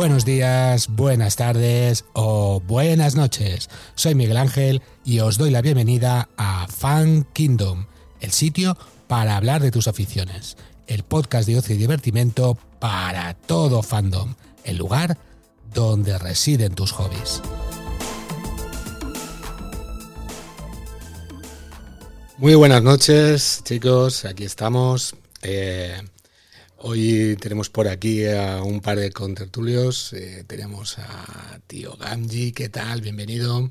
Buenos días, buenas tardes o buenas noches. Soy Miguel Ángel y os doy la bienvenida a Fan Kingdom, el sitio para hablar de tus aficiones, el podcast de ocio y divertimento para todo fandom, el lugar donde residen tus hobbies. Muy buenas noches, chicos. Aquí estamos. Eh, hoy tenemos por aquí a un par de contertulios. Eh, tenemos a tío Gamji. ¿Qué tal? Bienvenido.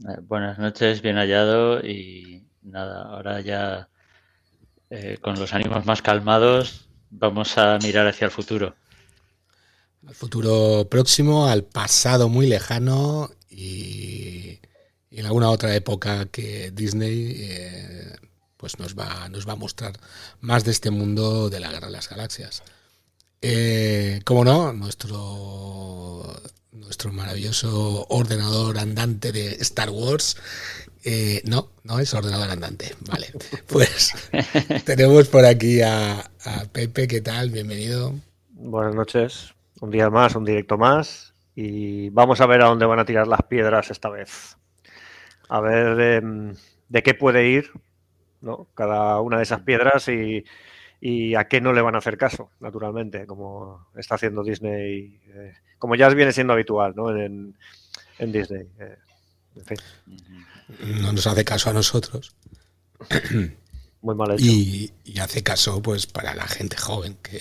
Eh, buenas noches, bien hallado. Y nada, ahora ya con los ánimos más calmados, vamos a mirar hacia el futuro. Al futuro próximo, al pasado muy lejano y y en alguna otra época que Disney eh, pues nos va, nos va a mostrar más de este mundo de la Guerra de las Galaxias. Eh, como no, nuestro, nuestro maravilloso ordenador andante de Star Wars. Eh, no, no es ordenador andante. Vale, pues tenemos por aquí a, a Pepe. ¿Qué tal? Bienvenido. Buenas noches. Un día más, un directo más. Y vamos a ver a dónde van a tirar las piedras esta vez a ver em, de qué puede ir ¿no? cada una de esas piedras y, a qué no le van a hacer caso, naturalmente, como está haciendo Disney, eh, como ya viene siendo habitual ¿no? en, Disney. Eh, no nos hace caso a nosotros. Muy mal hecho. Y, hace caso pues para la gente joven, que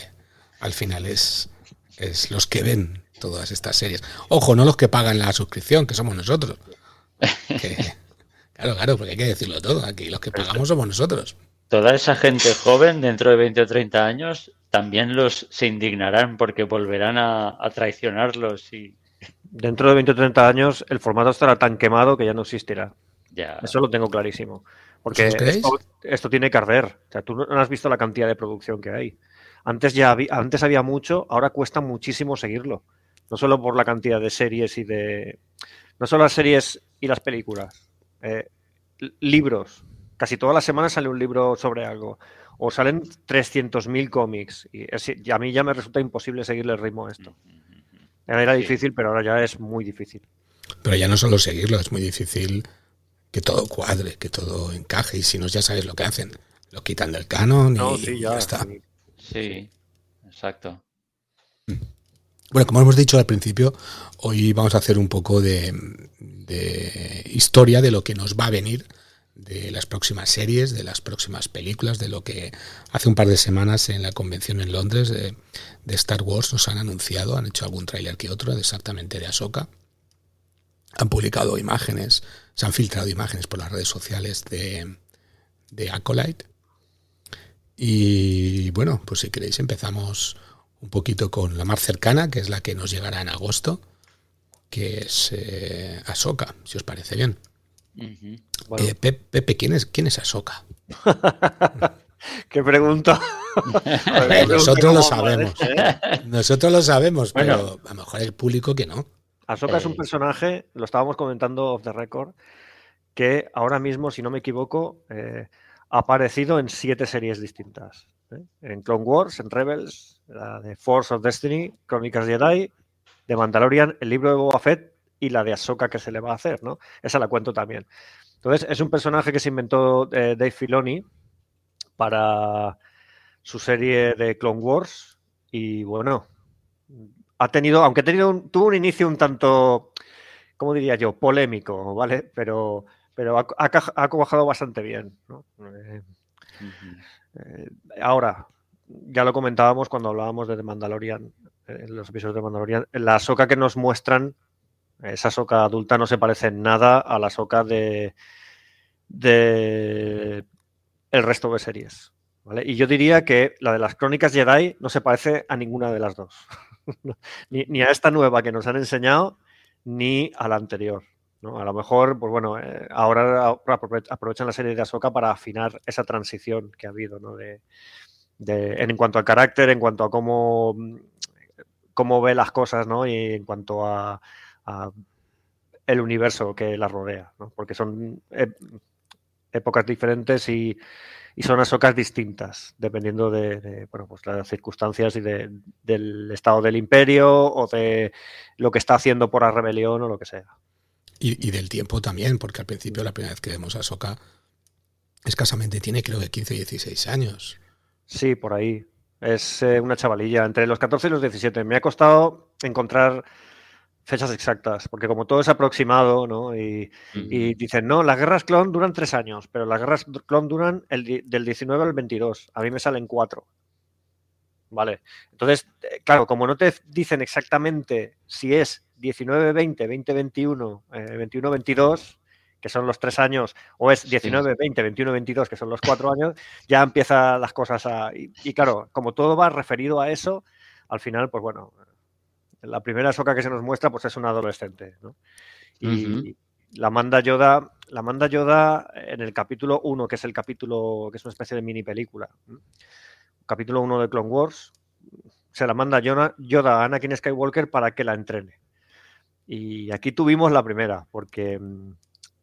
al final es, es los que ven todas estas series. Ojo, no los que pagan la suscripción, que somos nosotros. claro, claro, porque hay que decirlo todo. Aquí los que pagamos somos nosotros. Toda esa gente joven, dentro de 20 o 30 años, también los se indignarán porque volverán a, traicionarlos y. Dentro de 20 o 30 años, el formato estará tan quemado que ya no existirá. Ya. Eso lo tengo clarísimo. Porque esto, tiene que arder. O sea, tú no has visto la cantidad de producción que hay. Antes ya había, antes había mucho, ahora cuesta muchísimo seguirlo. No solo por la cantidad de series y de. No solo las series y las películas. Eh, libros. Casi todas las semanas sale un libro sobre algo. O salen 300.000 cómics. Y, a mí ya me resulta imposible seguirle el ritmo a esto. Era difícil, pero ahora ya es muy difícil. Pero ya no solo seguirlo, es muy difícil que todo cuadre, que todo encaje. Y si no, ya sabes lo que hacen. Lo quitan del canon y ya, está. Sí, exacto. Bueno, como hemos dicho al principio, hoy vamos a hacer un poco de, historia de lo que nos va a venir de las próximas series, de las próximas películas, de lo que hace un par de semanas en la convención en Londres de, Star Wars nos han anunciado, han hecho algún tráiler que otro, exactamente de Ahsoka. Han publicado imágenes, se han filtrado imágenes por las redes sociales de, de Acolyte. Y bueno, pues si queréis empezamos un poquito con la más cercana, que es la que nos llegará en agosto, que es eh, Ahsoka, si os parece bien. Eh, Pepe, ¿quién es, quién es Ahsoka? ¿Qué pregunta? nosotros lo sabemos. ¿eh? Nosotros lo sabemos, pero a lo mejor el público que no. Ahsoka es un personaje, lo estábamos comentando off the record, que ahora mismo, si no me equivoco, ha aparecido en siete series distintas. En Clone Wars, en Rebels, la de Force of Destiny, Crónicas Jedi, de Mandalorian, el libro de Boba Fett y la de Ahsoka que se le va a hacer, ¿no? Esa la cuento también. Entonces, es un personaje que se inventó eh, Dave Filoni para su serie de Clone Wars y bueno, ha tenido, aunque ha tenido tuvo un inicio un tanto, ¿cómo diría yo? Polémico, ¿vale? Pero, pero ha, ha, bastante bien, ¿no? Eh, eh, ahora, ya lo comentábamos cuando hablábamos de The Mandalorian, eh, en los episodios de Mandalorian, la soca que nos muestran, esa soca adulta no se parece en nada a la soca de, de el resto de series. Y yo diría que la de las crónicas Jedi no se parece a ninguna de las dos. ni, a esta nueva que nos han enseñado, ni a la anterior. A lo mejor, pues bueno, eh, ahora aprovechan la serie de Ahsoka para afinar esa transición que ha habido, ¿no? En cuanto al carácter, en cuanto a cómo, cómo ve las cosas, ¿no? Y en cuanto a, el universo que la rodea, ¿no? Porque son épocas diferentes y, y son Ahsokas distintas, dependiendo de, bueno, pues las circunstancias y del estado del imperio o de lo que está haciendo por la rebelión o lo que sea. Y, del tiempo también, porque al principio la primera vez que vemos a Ahsoka escasamente tiene creo que 15 o 16 años. Sí, por ahí. Es eh, una chavalilla, entre los 14 y los 17. Me ha costado encontrar fechas exactas, porque como todo es aproximado, ¿no? Y, dicen, no, las guerras clon duran tres años, pero las guerras clon duran el, del 19 al 22. A mí me salen cuatro. ¿Vale? Entonces, eh, claro, como no te dicen exactamente si es 19, 20, 20, 21, 21, 22, que son los tres años, o es 19, 20, 21, 22, que son los cuatro años, ya empiezan las cosas a... Y, claro, como todo va referido a eso, al final, pues bueno, la primera soca que se nos muestra, pues es una adolescente, ¿no? Y la manda Yoda, la manda Yoda en el capítulo 1, que es el capítulo, que es una especie de mini película. Capítulo 1 de Clone Wars, se la manda Yoda a Anakin Skywalker para que la entrene. Y aquí tuvimos la primera, porque mm,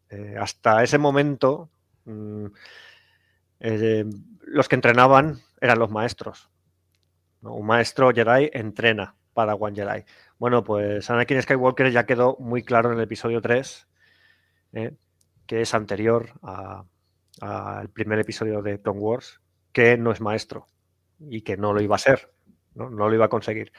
eh, hasta ese momento mm, eh, los que entrenaban eran los maestros. Un maestro Jedi entrena para One Jedi. Bueno, pues Anakin Skywalker ya quedó muy claro en el episodio 3, eh, que es anterior al primer episodio de Clone Wars, que no es maestro y que no lo iba a ser, no, lo iba a conseguir.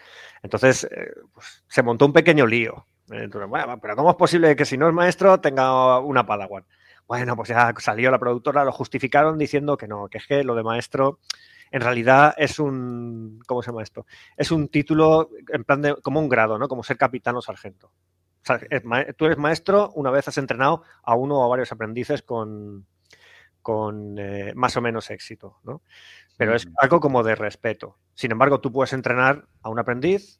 Entonces, pues, se montó un pequeño lío bueno, pero ¿cómo es posible que si no es maestro tenga una Padawan? Bueno, pues ya salió la productora, lo justificaron diciendo que no, que es que lo de maestro en realidad es un, ¿cómo se llama esto? Es un título en plan de, como un grado, ¿no? Como ser capitán o sargento. O sea, tú eres maestro una vez has entrenado a uno o a varios aprendices con, con eh, más o menos éxito, ¿no? Pero es algo como de respeto. Sin embargo, tú puedes entrenar a un aprendiz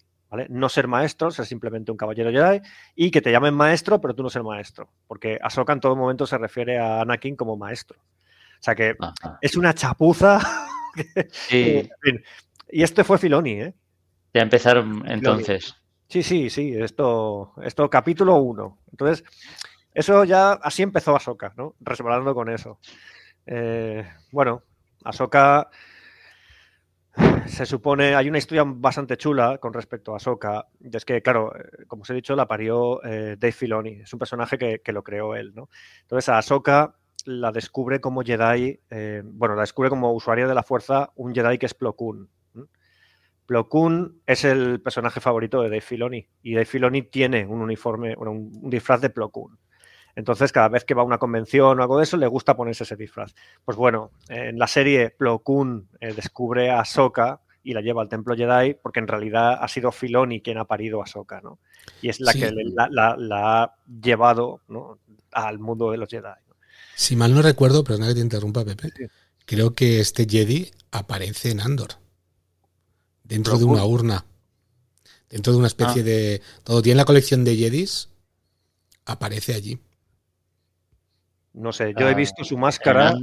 no ser maestro, ser simplemente un caballero Jedi y que te llamen maestro, pero tú no ser maestro, porque Ahsoka en todo momento se refiere a Anakin como maestro. O sea que es una chapuza. y este fue Filoni, ¿eh? Ya empezaron entonces. Sí, sí, sí, esto, esto capítulo 1. Entonces, eso ya, así empezó Ahsoka, ¿no? Resbalando con eso. Eh, bueno, Ahsoka se supone, hay una historia bastante chula con respecto a Ahsoka, y es que, claro, eh, como os he dicho, la parió eh, Dave Filoni, es un personaje que, lo creó él, ¿no? Entonces a la descubre como Jedi, eh, bueno, la descubre como usuaria de la fuerza un Jedi que es Plo Koon. Plo Koon es el personaje favorito de Dave Filoni, y Dave Filoni tiene un uniforme, un, disfraz de Plo Koon. Entonces, cada vez que va a una convención o algo de eso, le gusta ponerse ese disfraz. Pues bueno, en la serie Plo Koon descubre a Ahsoka y la lleva al templo Jedi porque en realidad ha sido Filoni quien ha parido a Ahsoka, ¿no? Y es la que la, ha llevado al mundo de los Jedi. Si mal no recuerdo, perdona que te interrumpa, Pepe, creo que este Jedi aparece en Andor, dentro de una urna, dentro de una especie ah. de... Todo tiene la colección de Jedis, aparece allí. No sé, yo he ah, visto su máscara.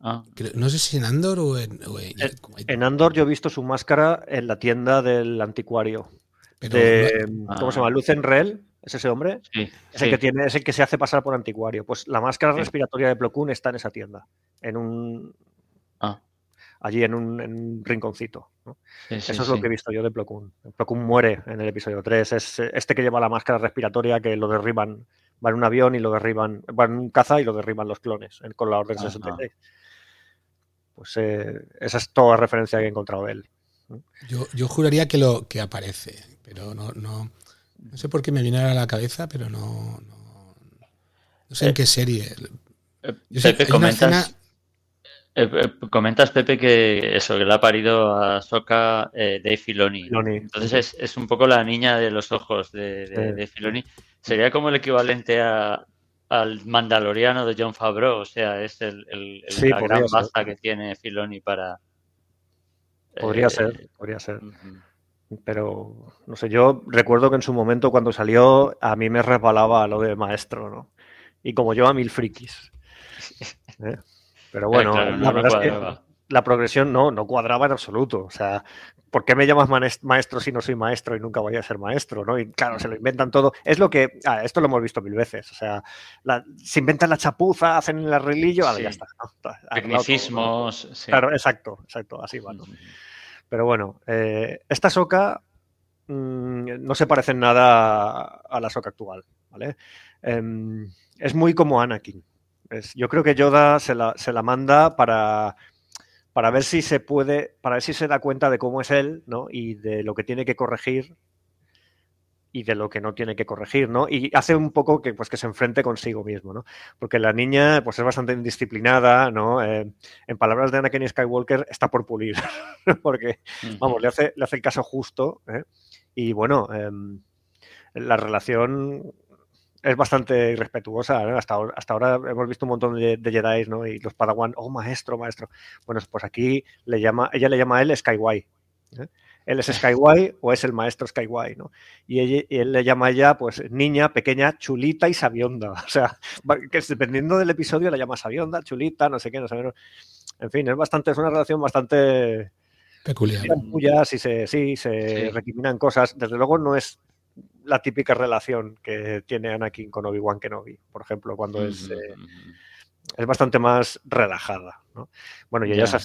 Ah. No sé si en Andor o en, en, Andor yo he visto su máscara en la tienda del anticuario. de, ¿Cómo se llama? Lucenrel, ¿es ese hombre? Sí, es, el que tiene, es que se hace pasar por anticuario. Pues la máscara respiratoria de Plo Koon está en esa tienda. En un. Ah. Allí en un, rinconcito. Eso es lo que he visto yo de Plo Koon. Plo Koon muere en el episodio 3. Es este que lleva la máscara respiratoria que lo derriban. Va en un avión y lo derriban. Va en un caza y lo derriban los clones con la Orden 66 pues eh, esa es toda la referencia que he encontrado de él. Yo, juraría que lo que aparece, pero no, no, no sé por qué me viene a la cabeza, pero no, no, sé en eh, qué serie. Eh, Pepe, comentas, comentas, Pepe, que eso, que le ha parido a Soka Dave Filoni. Entonces es, un poco la niña de los ojos de, de Filoni. Sería como el equivalente a, al Mandaloriano de John Favreau, o sea, es el, la gran basta que tiene Filoni para... Podría eh, ser, podría ser. Pero, no sé, yo recuerdo que en su momento cuando salió a mí me resbalaba lo de maestro, ¿no? Y como yo a mil frikis. ¿eh? Pero bueno, la verdad es que la progresión no, no cuadraba en absoluto. O sea, ¿por qué me llamas maestro si no soy maestro y nunca voy a ser maestro? ¿no? Y claro, se lo inventan todo. Es lo que, ah, esto lo hemos visto mil veces. O sea, se inventan la chapuza, hacen el arreglillo, ya está. Tecnicismos. Claro, exacto, exacto, así va. Pero bueno, eh, esta soca mm, no se parece en nada a la soca actual, ¿vale? Em, es muy como Anakin. Yo creo que Yoda se la, se la manda para para ver si se puede, para ver si se da cuenta de cómo es él, ¿no? Y de lo que tiene que corregir y de lo que no tiene que corregir, ¿no? Y hace un poco que, pues, que se enfrente consigo mismo, ¿no? Porque la niña, pues, es bastante indisciplinada, ¿no? Eh, en palabras de Anakin Skywalker, está por pulir, porque, vamos, le hace, le hace el caso justo, ¿eh? Y bueno, em, la relación es bastante irrespetuosa. Hasta, ahora, hasta ahora hemos visto un montón de, de Jedi, ¿no? Y los Padawan, oh, maestro, maestro. Bueno, pues aquí le llama, ella le llama a él Skyway. ¿eh? Él es Skyway o es el maestro Skyway, ¿no? Y, él le llama a ella, pues, niña, pequeña, chulita y sabionda. O sea, que dependiendo del episodio la llama sabionda, chulita, no sé qué, no sé. En fin, es bastante, es una relación bastante peculiar. Sí, se, sí, se recriminan cosas. Desde luego no es la típica relación que tiene Anakin con Obi-Wan Kenobi, por ejemplo, cuando es, eh, es bastante más relajada. Bueno, y ella se,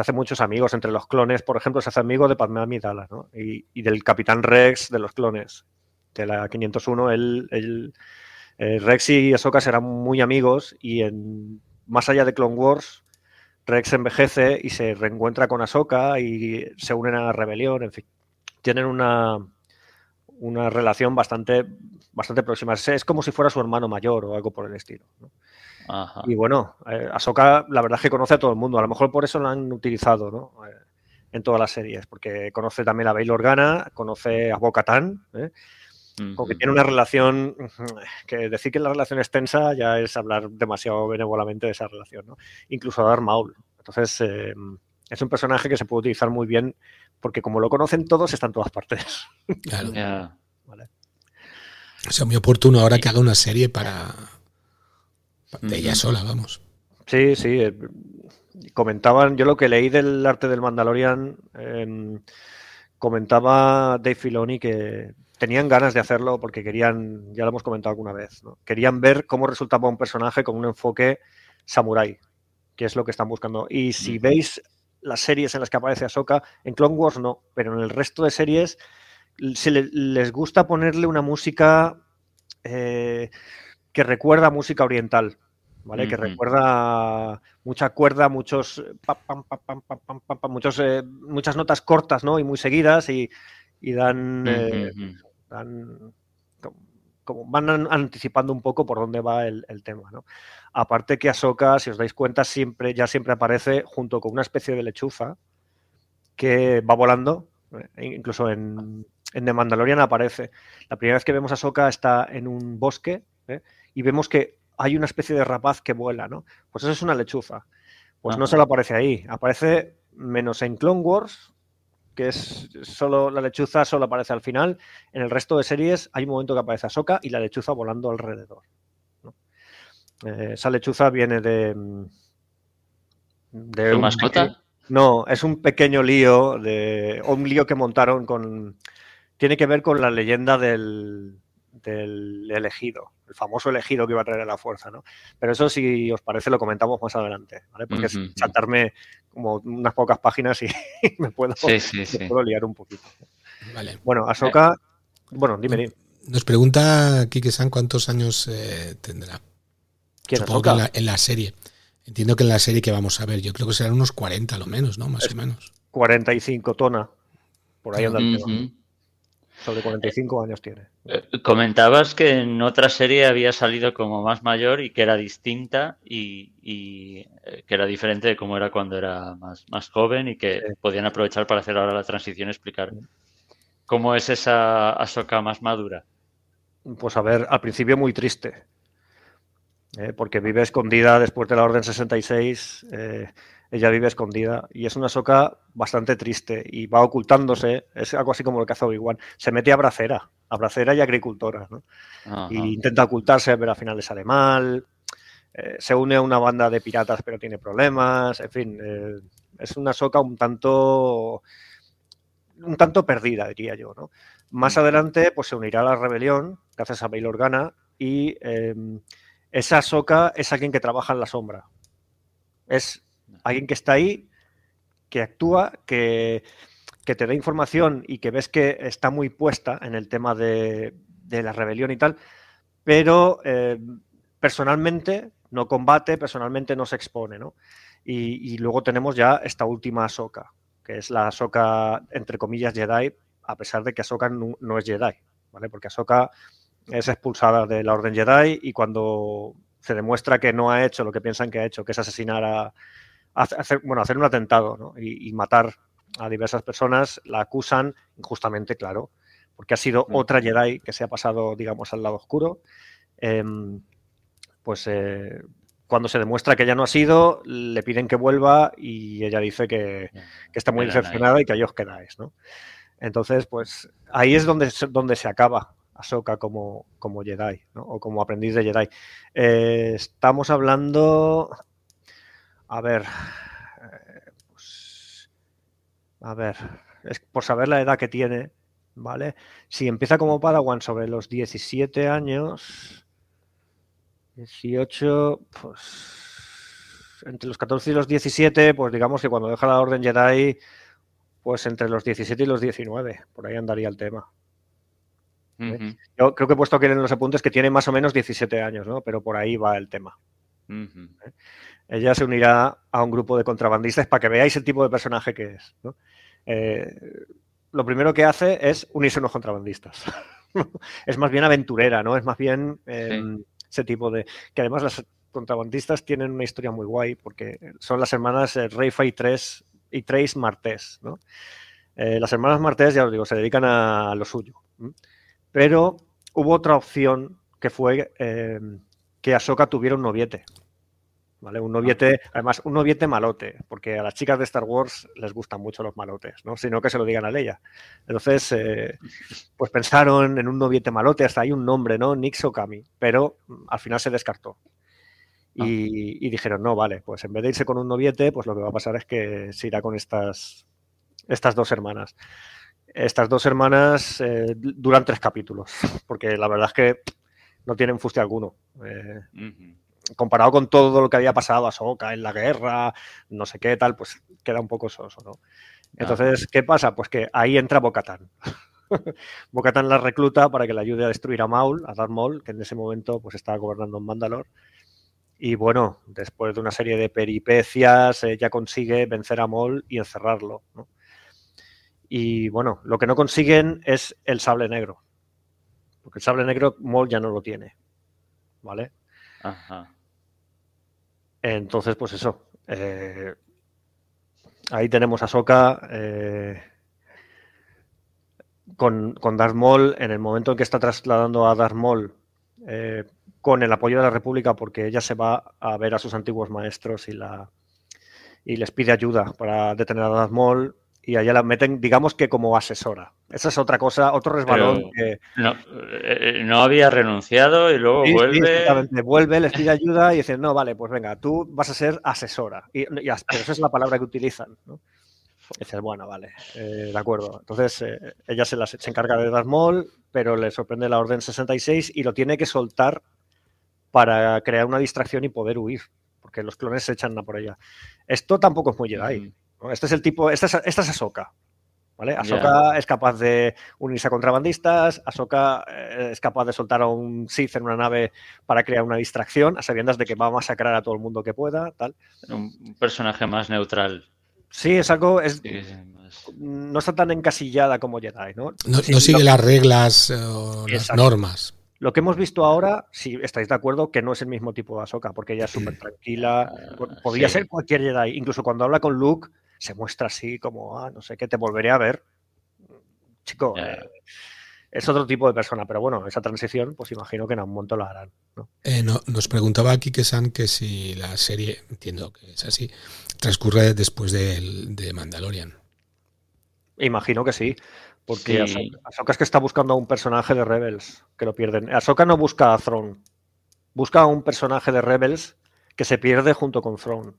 hace, muchos amigos entre los clones, por ejemplo, se hace amigo de Padme Amidala ¿no? y, del Capitán Rex de los clones, de la 501, él, eh, Rex y Ahsoka serán muy amigos y en, más allá de Clone Wars, Rex envejece y se reencuentra con Ahsoka y se unen a la rebelión, en fin. Tienen una, una relación bastante, bastante próxima. Es, como si fuera su hermano mayor o algo por el estilo. Y bueno, eh, Ahsoka la verdad es que conoce a todo el mundo. A lo mejor por eso lo han utilizado ¿no? Eh, en todas las series, porque conoce también a Bail Organa, conoce a Bo-Katan, ¿eh? porque tiene una relación que decir que la relación es tensa ya es hablar demasiado benévolamente de esa relación, ¿no? incluso a Darth Maul. Entonces, eh, es un personaje que se puede utilizar muy bien porque como lo conocen todos, está en todas partes. Claro. vale. O sea, muy oportuno ahora que haga una serie para... de ella sola, vamos. Sí, sí. Eh, comentaban, yo lo que leí del arte del Mandalorian, em, comentaba Dave Filoni que tenían ganas de hacerlo porque querían, ya lo hemos comentado alguna vez, ¿no? querían ver cómo resultaba un personaje con un enfoque samurai, que es lo que están buscando. Y si veis las series en las que aparece Ahsoka. En Clone Wars no, pero en el resto de series se les gusta ponerle una música eh, que recuerda música oriental, ¿vale? Que recuerda mucha cuerda, muchos, muchos eh, muchas notas cortas, ¿no? Y muy seguidas y, dan, eh, dan como van anticipando un poco por dónde va el, tema, ¿no? Aparte que Ahsoka, si os dais cuenta, siempre, ya siempre aparece junto con una especie de lechuza que va volando, eh, incluso en, en The Mandalorian aparece. La primera vez que vemos a Ahsoka está en un bosque ¿eh? y vemos que hay una especie de rapaz que vuela, ¿no? Pues eso es una lechuza. Pues no se lo aparece ahí, aparece menos en Clone Wars, que es solo la lechuza solo aparece al final. En el resto de series hay un momento que aparece Ahsoka y la lechuza volando alrededor. Eh, esa lechuza viene de. de mascota? no, es un pequeño lío de. un lío que montaron con. Tiene que ver con la leyenda del, del elegido, el famoso elegido que iba a traer a la fuerza, ¿no? Pero eso, si os parece, lo comentamos más adelante, ¿vale? Porque es saltarme como unas pocas páginas y me, puedo, liar un poquito. Vale. Bueno, Ahsoka, bueno, dime, dime. Nos pregunta Kike San cuántos años eh, tendrá. ¿Quién Supongo que en la, en la, serie. Entiendo que en la serie que vamos a ver, yo creo que serán unos 40 lo menos, ¿no? Más o menos. 45 tona. Por ahí anda el sobre 45 años tiene. Eh, comentabas que en otra serie había salido como más mayor y que era distinta y, eh, que era diferente de cómo era cuando era más, más joven y que podían aprovechar para hacer ahora la transición y explicar cómo es esa Ahsoka más madura. Pues a ver, al principio muy triste, ¿eh? porque vive escondida después de la Orden 66 ella vive escondida y es una soca bastante triste y va ocultándose, es algo así como lo que hace Obi-Wan, se mete a bracera, a bracera y agricultora, ¿no? Y intenta ocultarse, pero al final le sale mal, eh, se une a una banda de piratas pero tiene problemas, en fin, eh, Es una soca un tanto un tanto perdida, diría yo, ¿no? Más adelante, pues se unirá a la rebelión, gracias a Bail Organa, y em, esa soca es alguien que trabaja en la sombra. Es alguien que está ahí, que actúa, que, te da información y que ves que está muy puesta en el tema de, la rebelión y tal, pero em, personalmente no combate, personalmente no se expone, ¿no? Y, luego tenemos ya esta última soca, que es la soca, entre comillas, Jedi, a pesar de que Ahsoka no, es Jedi, ¿vale? Porque Ahsoka es expulsada de la Orden Jedi y cuando se demuestra que no ha hecho lo que piensan que ha hecho, que es asesinar a, hacer, bueno, hacer un atentado y, matar a diversas personas, la acusan injustamente, claro, porque ha sido mm. otra Jedi que se ha pasado, digamos, al lado oscuro. Em, pues eh, cuando se demuestra que ella no ha sido, le piden que vuelva y ella dice que, que está muy decepcionada y que ahí os quedáis, ¿no? Entonces, pues ahí es donde, donde se acaba Ahsoka como, como Jedi, ¿no? o como aprendiz de Jedi. Eh, estamos hablando, a ver, eh, pues, a ver, es por saber la edad que tiene, ¿vale? Si empieza como Padawan sobre los 17 años, 18, pues entre los 14 y los 17, pues digamos que cuando deja la Orden Jedi pues entre los 17 y los 19, por ahí andaría el tema. Yo creo que he puesto aquí en los apuntes que tiene más o menos 17 años, ¿no? Pero por ahí va el tema. ¿Eh? Ella se unirá a un grupo de contrabandistas para que veáis el tipo de personaje que es. Eh, lo primero que hace es unirse a unos contrabandistas. es más bien aventurera, ¿no? Es más bien em, ese tipo de... Que además las contrabandistas tienen una historia muy guay porque son las hermanas Reifa y 3 y Trace Martés. ¿no? Eh, las hermanas Martés, ya os digo, se dedican a lo suyo. Pero hubo otra opción que fue eh, que Ahsoka tuviera un noviete. ¿Vale? Un noviete, además, un noviete malote, porque a las chicas de Star Wars les gustan mucho los malotes, ¿no? Sino que se lo digan a Leia. Entonces, eh, pues pensaron en un noviete malote, hasta hay un nombre, ¿no? Nix Okami, pero al final se descartó. Ah. Y, dijeron, no, vale, pues en vez de irse con un noviete, pues lo que va a pasar es que se irá con estas, estas dos hermanas. Estas dos hermanas eh, duran tres capítulos, porque la verdad es que no tienen fuste alguno. Eh, comparado con todo lo que había pasado a Soca en la guerra, no sé qué tal, pues queda un poco soso, ¿no? Entonces, ¿qué pasa? Pues que ahí entra Bocatán. Bocatán la recluta para que le ayude a destruir a Maul, a Darth Maul, que en ese momento pues estaba gobernando en Mandalore. Y bueno, después de una serie de peripecias, ella consigue vencer a Maul y encerrarlo. Y bueno, lo que no consiguen es el sable negro. Porque el sable negro Maul ya no lo tiene. ¿Vale? Ajá. Entonces, pues eso. Eh, ahí tenemos a Soka eh, con, con Darth Maul. En el momento en que está trasladando a Darth Maul eh, con el apoyo de la República porque ella se va a ver a sus antiguos maestros y, la, y les pide ayuda para detener a Darth Maul y allá la meten, digamos que como asesora. Esa es otra cosa, otro resbalón que... No, eh, no, había renunciado y luego vuelve... vuelve, les pide ayuda y dice, no, vale, pues venga, tú vas a ser asesora. Y, pero esa es la palabra que utilizan. ¿no? dices, bueno, vale, eh, de acuerdo. Entonces, eh, ella se, se encarga de Maul, pero le sorprende la Orden 66 y lo tiene que soltar para crear una distracción y poder huir, porque los clones se echan a por ella. Esto tampoco es muy Jedi. Este es el tipo, esta es, esta es Ahsoka. ¿Vale? Ahsoka es capaz de unirse a contrabandistas, Ahsoka eh, es capaz de soltar a un Sith en una nave para crear una distracción, a sabiendas de que va a masacrar a todo el mundo que pueda, tal. Un personaje más neutral. Sí, es algo. Es, No está tan encasillada como Jedi, ¿no? No, sigue las reglas eh, o las normas. Lo que hemos visto ahora, si estáis de acuerdo, que no es el mismo tipo de Ahsoka, porque ella es súper tranquila. Podría ser cualquier Jedi. Incluso cuando habla con Luke, se muestra así como, ah, no sé qué, te volveré a ver. Chico, eh, es otro tipo de persona, pero bueno, esa transición, pues imagino que en algún momento lo harán. Eh, nos preguntaba aquí que San que si la serie, entiendo que es así, transcurre después de, Mandalorian. Imagino que sí. Porque Ahsoka es que está buscando a un personaje de Rebels que lo pierden. Ahsoka no busca a Throne, busca a un personaje de Rebels que se pierde junto con Throne.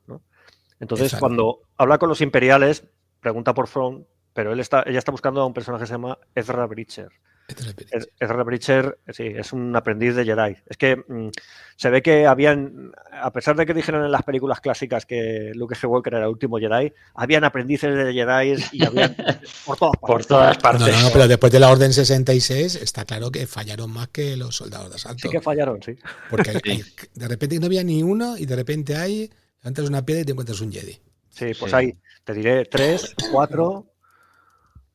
Entonces, cuando habla con los imperiales, pregunta por Front, pero él está, ella está buscando a un personaje que se llama Ezra Bridger. Ezra Bridger, sí, es un aprendiz de Jedi. Es que mm, se ve que habían, a pesar de que dijeron en las películas clásicas que Luke Skywalker era el último Jedi, habían aprendices de Jedi y habían por todas partes. Por todas partes. No, no, pero después de la Orden 66 está claro que fallaron más que los soldados de asalto. Sí que fallaron, sí. Porque de repente no había ni uno y de repente hay, levantas una piedra y te encuentras un Jedi. Sí, pues hay, te diré, tres, cuatro,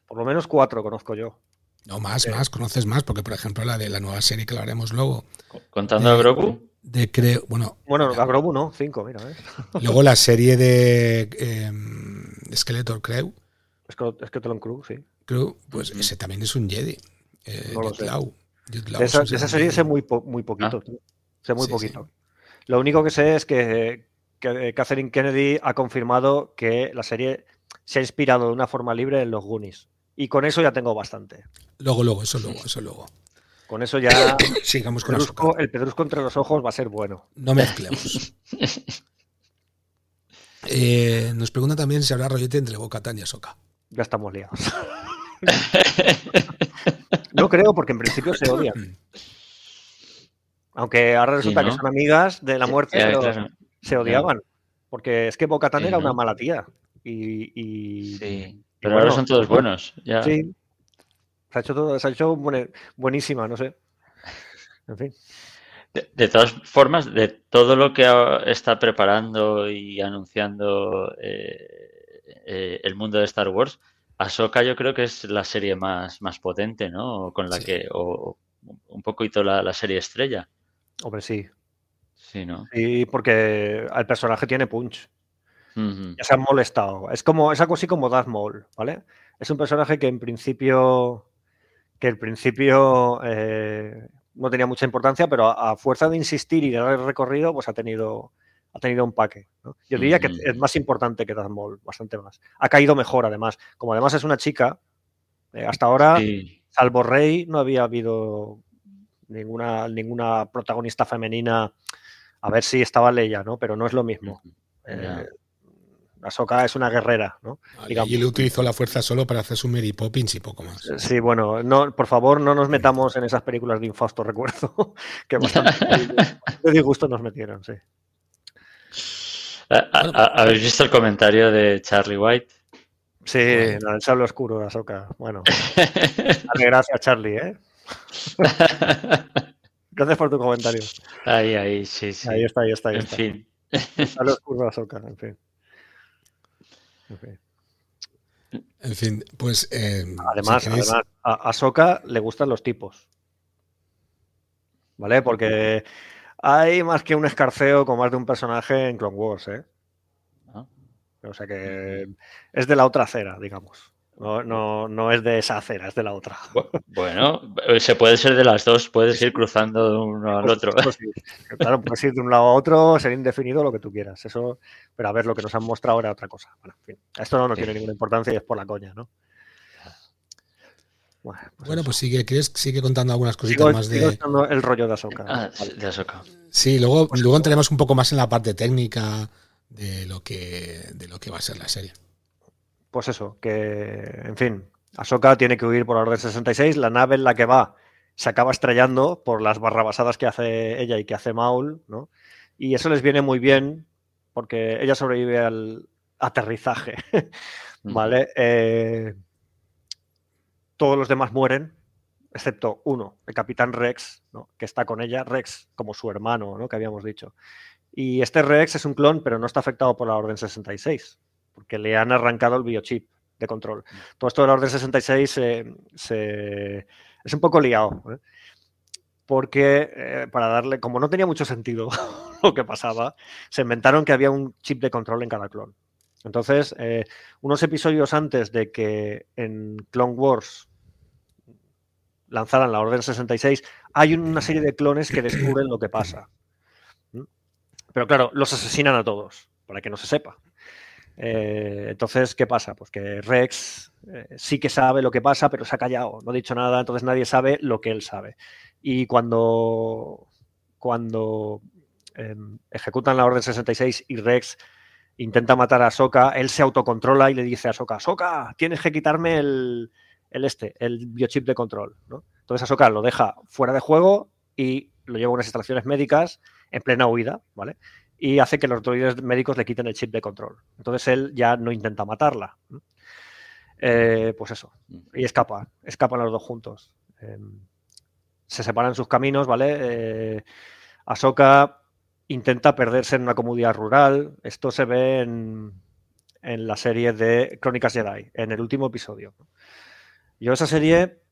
por lo menos cuatro conozco yo. No, más, más, conoces más, porque por ejemplo la de la nueva serie que lo haremos luego. ¿Contando a Grogu? De creo, bueno. Bueno, a Grogu no, cinco, mira. Luego la serie de eh, Skeletor Crew. Skeleton Crew, sí. Crew, pues ese también es un Jedi. Eh, no de, esa, serie sé muy, muy poquito. Ah. Sé muy poquito. Lo único que sé es que Catherine Kennedy ha confirmado que la serie se ha inspirado de una forma libre en los Goonies. Y con eso ya tengo bastante. Luego, luego, eso luego, eso luego. Con eso ya. Sigamos con pedrusco, El pedrusco entre los ojos va a ser bueno. No mezclemos. eh, nos pregunta también si habrá rollete entre Boca y Soca. Ya estamos liados. no creo, porque en principio se odian. Aunque ahora resulta que son amigas de la muerte, pero se odiaban. Porque es que Boca era una mala tía. Y, y, pero ahora son todos buenos. Ya. Sí. Se ha hecho, todo, se ha hecho buenísima, no sé. En fin. De, todas formas, de todo lo que está preparando y anunciando eh, eh, el mundo de Star Wars, Ahsoka yo creo que es la serie más, más potente, ¿no? Con la que, o un poquito la, la serie estrella. Hombre, sí. Sí, ¿no? Sí, porque el personaje tiene punch. Ya se han molestado. Es como, es algo así como Darth Maul, ¿vale? Es un personaje que en principio, que en principio eh, no tenía mucha importancia, pero a, fuerza de insistir y de dar el recorrido, pues ha tenido, ha tenido un paque. Yo diría que es más importante que Darth Maul, bastante más. Ha caído mejor, además. Como además es una chica, eh, hasta ahora, salvo Rey, no había habido ninguna, ninguna protagonista femenina. A ver si estaba Leia, ¿no? Pero no es lo mismo. Ahsoka es una guerrera, ¿no? y le utilizó la fuerza solo para hacer su Mary Poppins y poco más. Sí, bueno, no, por favor, no nos metamos en esas películas de Infausto, recuerdo, que bastante de disgusto nos metieron, sí. ¿Habéis visto el comentario de Charlie White? Sí, el sable oscuro de Ahsoka. Bueno, dale gracias, Charlie, ¿eh? Gracias por tu comentario. Ahí, ahí, sí, sí. Ahí está, ahí está, ahí en está. Fin. Sable oscuro de Ahsoka, en fin. En fin, pues. Eh, además, a, Soka le gustan los tipos. ¿Vale? Porque hay más que un escarceo con más de un personaje en Clone Wars, ¿eh? Ah. O sea que es de la otra acera, digamos. No, no, no es de esa acera, es de la otra. Bueno, se puede ser de las dos, puedes ir cruzando de uno al pues, otro. Pues claro, puedes ir de un lado a otro, ser indefinido, lo que tú quieras. Eso, pero a ver, lo que nos han mostrado era otra cosa. Bueno, en fin, esto no, tiene ninguna importancia y es por la coña, ¿no? Bueno, pues, sigue, sigue contando algunas cositas más de. el rollo de Asoka. Ah, de. Sí, luego, pues luego entraremos un poco más en la parte técnica de lo que, de lo que va a ser la serie pues eso, que, en fin, Ahsoka tiene que huir por la Orden 66, la nave en la que va se acaba estrellando por las barrabasadas que hace ella y que hace Maul, ¿no? Y eso les viene muy bien porque ella sobrevive al aterrizaje, ¿vale? Eh, todos los demás mueren, excepto uno, el capitán Rex, ¿no? que está con ella, Rex como su hermano, ¿no? que habíamos dicho. Y este Rex es un clon, pero no está afectado por la Orden 66 porque le han arrancado el biochip de control. Mm. Todo esto de la Orden 66 es un poco liado. ¿eh? Porque eh, para darle, como no tenía mucho sentido lo que pasaba, se inventaron que había un chip de control en cada clon. Entonces, eh, unos episodios antes de que en Clone Wars lanzaran la Orden 66, hay una serie de clones que descubren lo que pasa. Pero claro, los asesinan a todos, para que no se sepa. Eh, entonces, ¿qué pasa? Pues que Rex eh, sí que sabe lo que pasa, pero se ha callado, no ha dicho nada, entonces nadie sabe lo que él sabe. Y cuando, cuando em, ejecutan la Orden 66 y Rex intenta matar a Soka, él se autocontrola y le dice a Soka, Soka, tienes que quitarme el, este, el biochip de control. ¿no? Entonces Ahsoka lo deja fuera de juego y lo lleva a unas instalaciones médicas en plena huida, ¿vale? Y hace que los droides médicos le quiten el chip de control. Entonces él ya no intenta matarla. Eh, pues eso. Y escapa. Escapan los dos juntos. Em, se separan sus caminos, ¿vale? Eh, Ahsoka intenta perderse en una comunidad rural. Esto se ve en, en la serie de Crónicas Jedi, en el último episodio. Yo esa serie,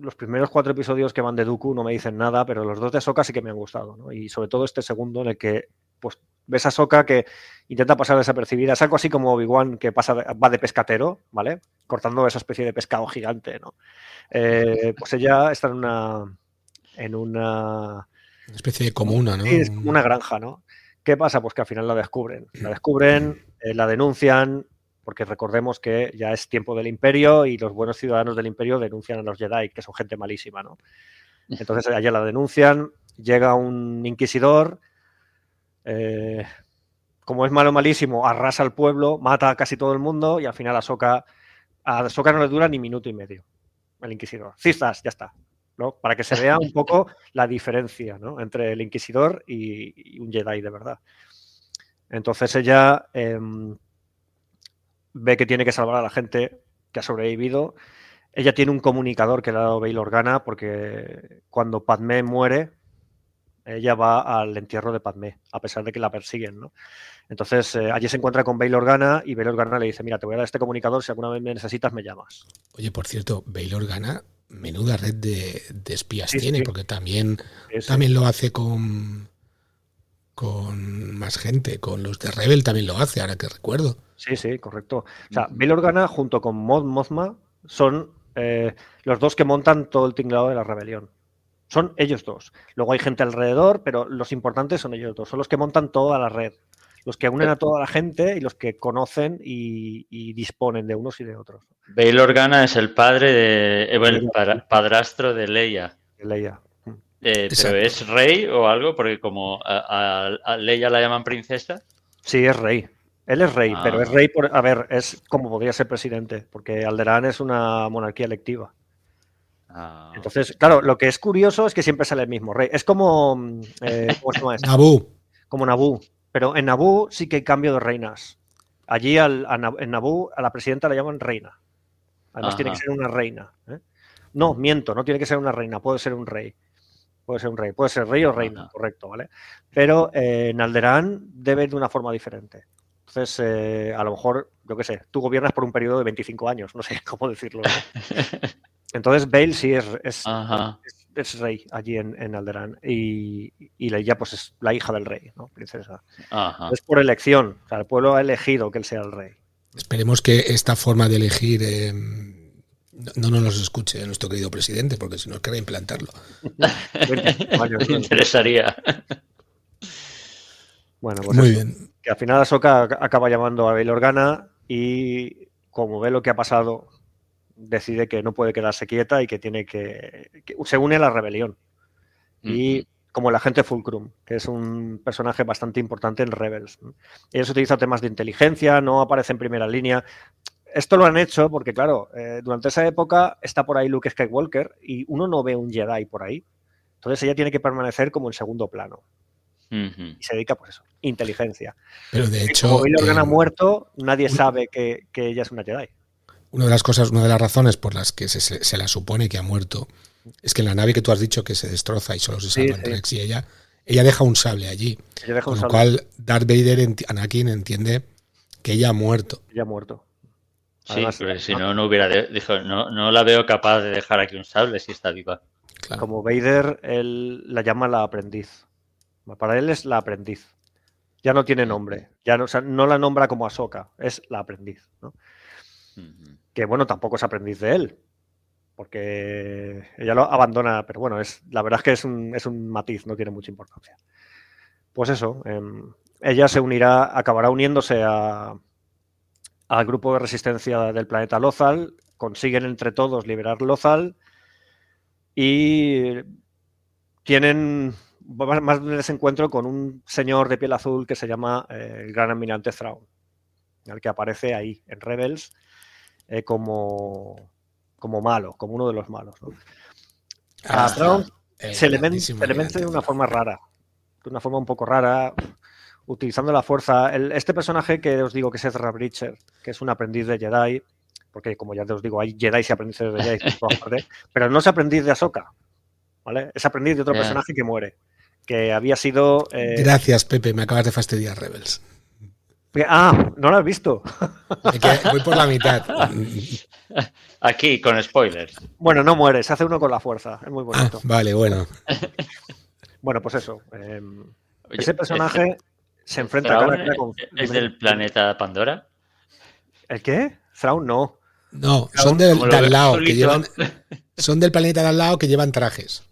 los primeros cuatro episodios que van de Dooku no me dicen nada, pero los dos de Soka sí que me han gustado. Y sobre todo este segundo en el que pues ves a Soka que intenta pasar desapercibida. Es algo así como Obi-Wan que pasa, va de pescatero, ¿vale? Cortando esa especie de pescado gigante, ¿no? Eh, pues ella está en una. en una. Una especie de comuna, ¿no? Sí, es como una granja, ¿no? ¿Qué pasa? Pues que al final la descubren. La descubren, eh, la denuncian, porque recordemos que ya es tiempo del imperio y los buenos ciudadanos del imperio denuncian a los Jedi, que son gente malísima, ¿no? Entonces allá la denuncian, llega un inquisidor, eh, como es malo malísimo, arrasa al pueblo, mata a casi todo el mundo y al final a Soka, a Soka no le dura ni minuto y medio el inquisidor. Cistas, ya está. ¿no? Para que se vea un poco la diferencia entre el inquisidor y, un Jedi de verdad. Entonces ella em, ve que tiene que salvar a la gente que ha sobrevivido. Ella tiene un comunicador que le ha dado Bail Organa porque cuando Padmé muere, ella va al entierro de Padmé, a pesar de que la persiguen, ¿no? Entonces, eh, allí se encuentra con Bail Organa y Bail Organa le dice, mira, te voy a dar este comunicador, si alguna vez me necesitas, me llamas. Oye, por cierto, Bail Organa, menuda red de, espías tiene, porque también, también lo hace con, con más gente, con los de Rebel también lo hace, ahora que recuerdo. Sí, sí, correcto. O sea, Bail Organa junto con Mod Mothma son eh, los dos que montan todo el tinglado de la rebelión. Son ellos dos. Luego hay gente alrededor, pero los importantes son ellos dos. Son los que montan toda la red. Los que unen a toda la gente y los que conocen y, disponen de unos y de otros. Bail Organa es el padre de. Eh, el padrastro de Leia. De Leia. Eh, ¿Pero es rey o algo? Porque como a, a Leia la llaman princesa. Sí, es rey. Él es rey, pero es ah. rey por. A ver, es como podría ser presidente, porque Alderaan es una monarquía electiva. Ah. Entonces, claro, lo que es curioso es que siempre sale el mismo rey. Es como. Mm, eh, ¿Cómo se llama Nabú. Como Nabú. Pero en Nabú sí que hay cambio de reinas. Allí en Nabú a la presidenta la llaman reina. Además, tiene que ser una reina. ¿eh? No, miento, no tiene que ser una reina, puede ser un rey. Puede ser un rey, puede ser rey o reina, correcto, ¿vale? Pero eh, en Alderaan debe de una forma diferente. Entonces, eh, a lo mejor, yo qué sé, tú gobiernas por un periodo de 25 años, no sé cómo decirlo. Entonces, Bale sí es, es, rey allí en, en Alderaan y, y ella pues es la hija del rey, ¿no? Princesa. Es por elección, o sea, el pueblo ha elegido que él sea el rey. Esperemos que esta forma de elegir eh, no, nos escuche nuestro querido presidente, porque si no querrá implantarlo. Me interesaría. Bueno, pues Muy bien. Que al final Ahsoka acaba llamando a Bail Organa y como ve lo que ha pasado, decide que no puede quedarse quieta y que tiene que. se une a la rebelión. Y como el agente Fulcrum, que es un personaje bastante importante en Rebels. Ellos utilizan temas de inteligencia, no aparece en primera línea. Esto lo han hecho porque, claro, eh, durante esa época está por ahí Luke Skywalker y uno no ve un Jedi por ahí. Entonces ella tiene que permanecer como en segundo plano. Y se dedica, pues eso, inteligencia. Pero de hecho. Como Bail Organa ha muerto, nadie sabe que, ella es una Jedi. Una de las cosas, una de las razones por las que se, la supone que ha muerto es que en la nave que tú has dicho que se destroza y solo se salva Rex y ella, ella deja un sable allí. con lo cual, Darth Vader, Anakin entiende que ella ha muerto. Ella ha muerto. sí, pero si no, no hubiera. Dijo, no, no la veo capaz de dejar aquí un sable si está viva. Como Vader, él la llama la aprendiz. Para él es la aprendiz. Ya no tiene nombre. Ya no, no la nombra como Ahsoka, es la aprendiz. Que bueno, tampoco es aprendiz de él. Porque ella lo abandona, pero bueno, es, la verdad es que es un, es un matiz, no tiene mucha importancia. Pues eso, em, ella se unirá, acabará uniéndose a, al grupo de resistencia del planeta Lothal, consiguen entre todos liberar Lothal y tienen más de ese encuentro con un señor de piel azul que se llama eh, el gran almirante Thrawn. el que aparece ahí, en Rebels, eh, como, como malo, como uno de los malos. A ah, Thrawn se, le vence, de una forma rara, de una forma un poco rara, utilizando la fuerza. este personaje que os digo que es Ezra Bridger, que es un aprendiz de Jedi, porque como ya te os digo, hay Jedi y aprendices de Jedi, pero no es aprendiz de Ahsoka, ¿vale? Es aprendiz de otro personaje que muere, que había sido... Eh, Gracias, Pepe, me acabas de fastidiar, Rebels. Ah, no lo has visto. Voy por la mitad. Aquí, con spoilers. Bueno, no muere, se hace uno con la fuerza. Es muy bonito. Ah, vale, bueno. Bueno, pues eso. Em, ese personaje se enfrenta a cara con. ¿Es del planeta Pandora? ¿El qué? Thrawn no. No, son del, al lado, que llevan. Son del planeta de al lado que llevan trajes.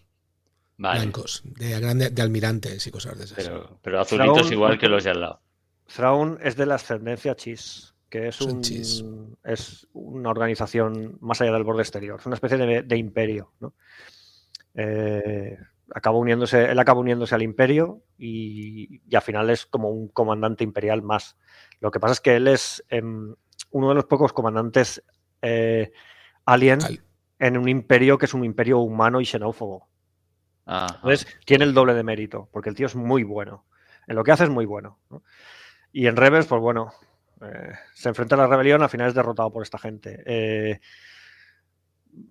Blancos, de, de, almirantes y cosas de esas. Pero, pero azulitos igual que los de al lado. Thrawn es de la ascendencia Chis, que es, un, es una organización más allá del borde exterior, es una especie de, imperio. ¿no? Eh, uniéndose, él acaba uniéndose al imperio y, al final es como un comandante imperial más. Lo que pasa es que él es em, uno de los pocos comandantes eh, alien en un imperio que es un imperio humano y xenófobo. Entonces tiene el doble de mérito, porque el tío es muy bueno. En lo que hace es muy bueno. Y en Rebels, pues bueno, eh, se enfrenta a la rebelión, al final es derrotado por esta gente. Eh,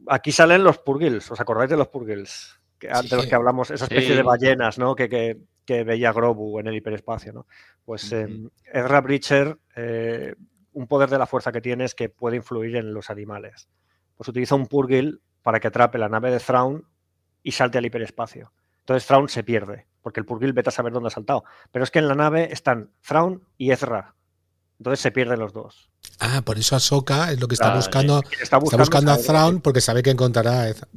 aquí salen los Purgils, ¿os acordáis de los Purgils? Que, de los que hablamos, esa especie de ballenas, ¿no? Que, veía Grobu en el hiperespacio, ¿no? Pues uh Ezra Bridger, eh, un poder de la fuerza que tiene es que puede influir en los animales. Pues utiliza un Purgil para que atrape la nave de Thrawn y salte al hiperespacio. Entonces Thrawn se pierde, porque el Purgil vete a saber dónde ha saltado. Pero es que en la nave están Thrawn y Ezra. Entonces se pierden los dos. Ah, por eso Ahsoka es lo que está buscando. Está buscando, a Thrawn porque sabe que encontrará a Ezra.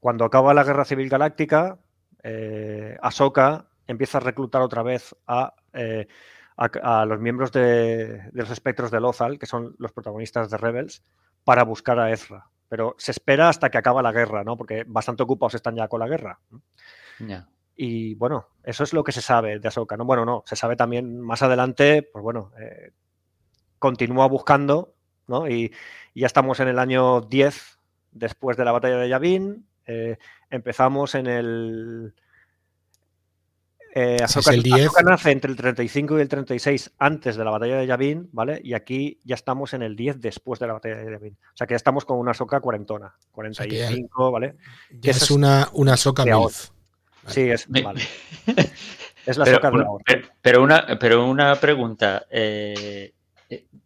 Cuando acaba la Guerra Civil Galáctica, eh, Ahsoka empieza a reclutar otra vez a, eh, los miembros de, los espectros de Lothal, que son los protagonistas de Rebels, para buscar a Ezra. Pero se espera hasta que acaba la guerra, ¿no? Porque bastante ocupados están ya con la guerra. Y bueno, eso es lo que se sabe de Ahsoka, ¿no? Bueno, no, se sabe también más adelante, pues bueno, eh, continúa buscando, ¿no? Y, ya estamos en el año 10 después de la batalla de Yavin. Eh, empezamos en el. Eh, Ahsoka, nace entre el 35 y el 36 antes de la batalla de Yavin, ¿vale? Y aquí ya estamos en el 10 después de la batalla de Yavin. O sea que ya estamos con una Ahsoka cuarentona, 45, ¿vale? Ya es, una, una Ahsoka Sí, es vale. Es la pero, pero, una, pero una pregunta. Eh,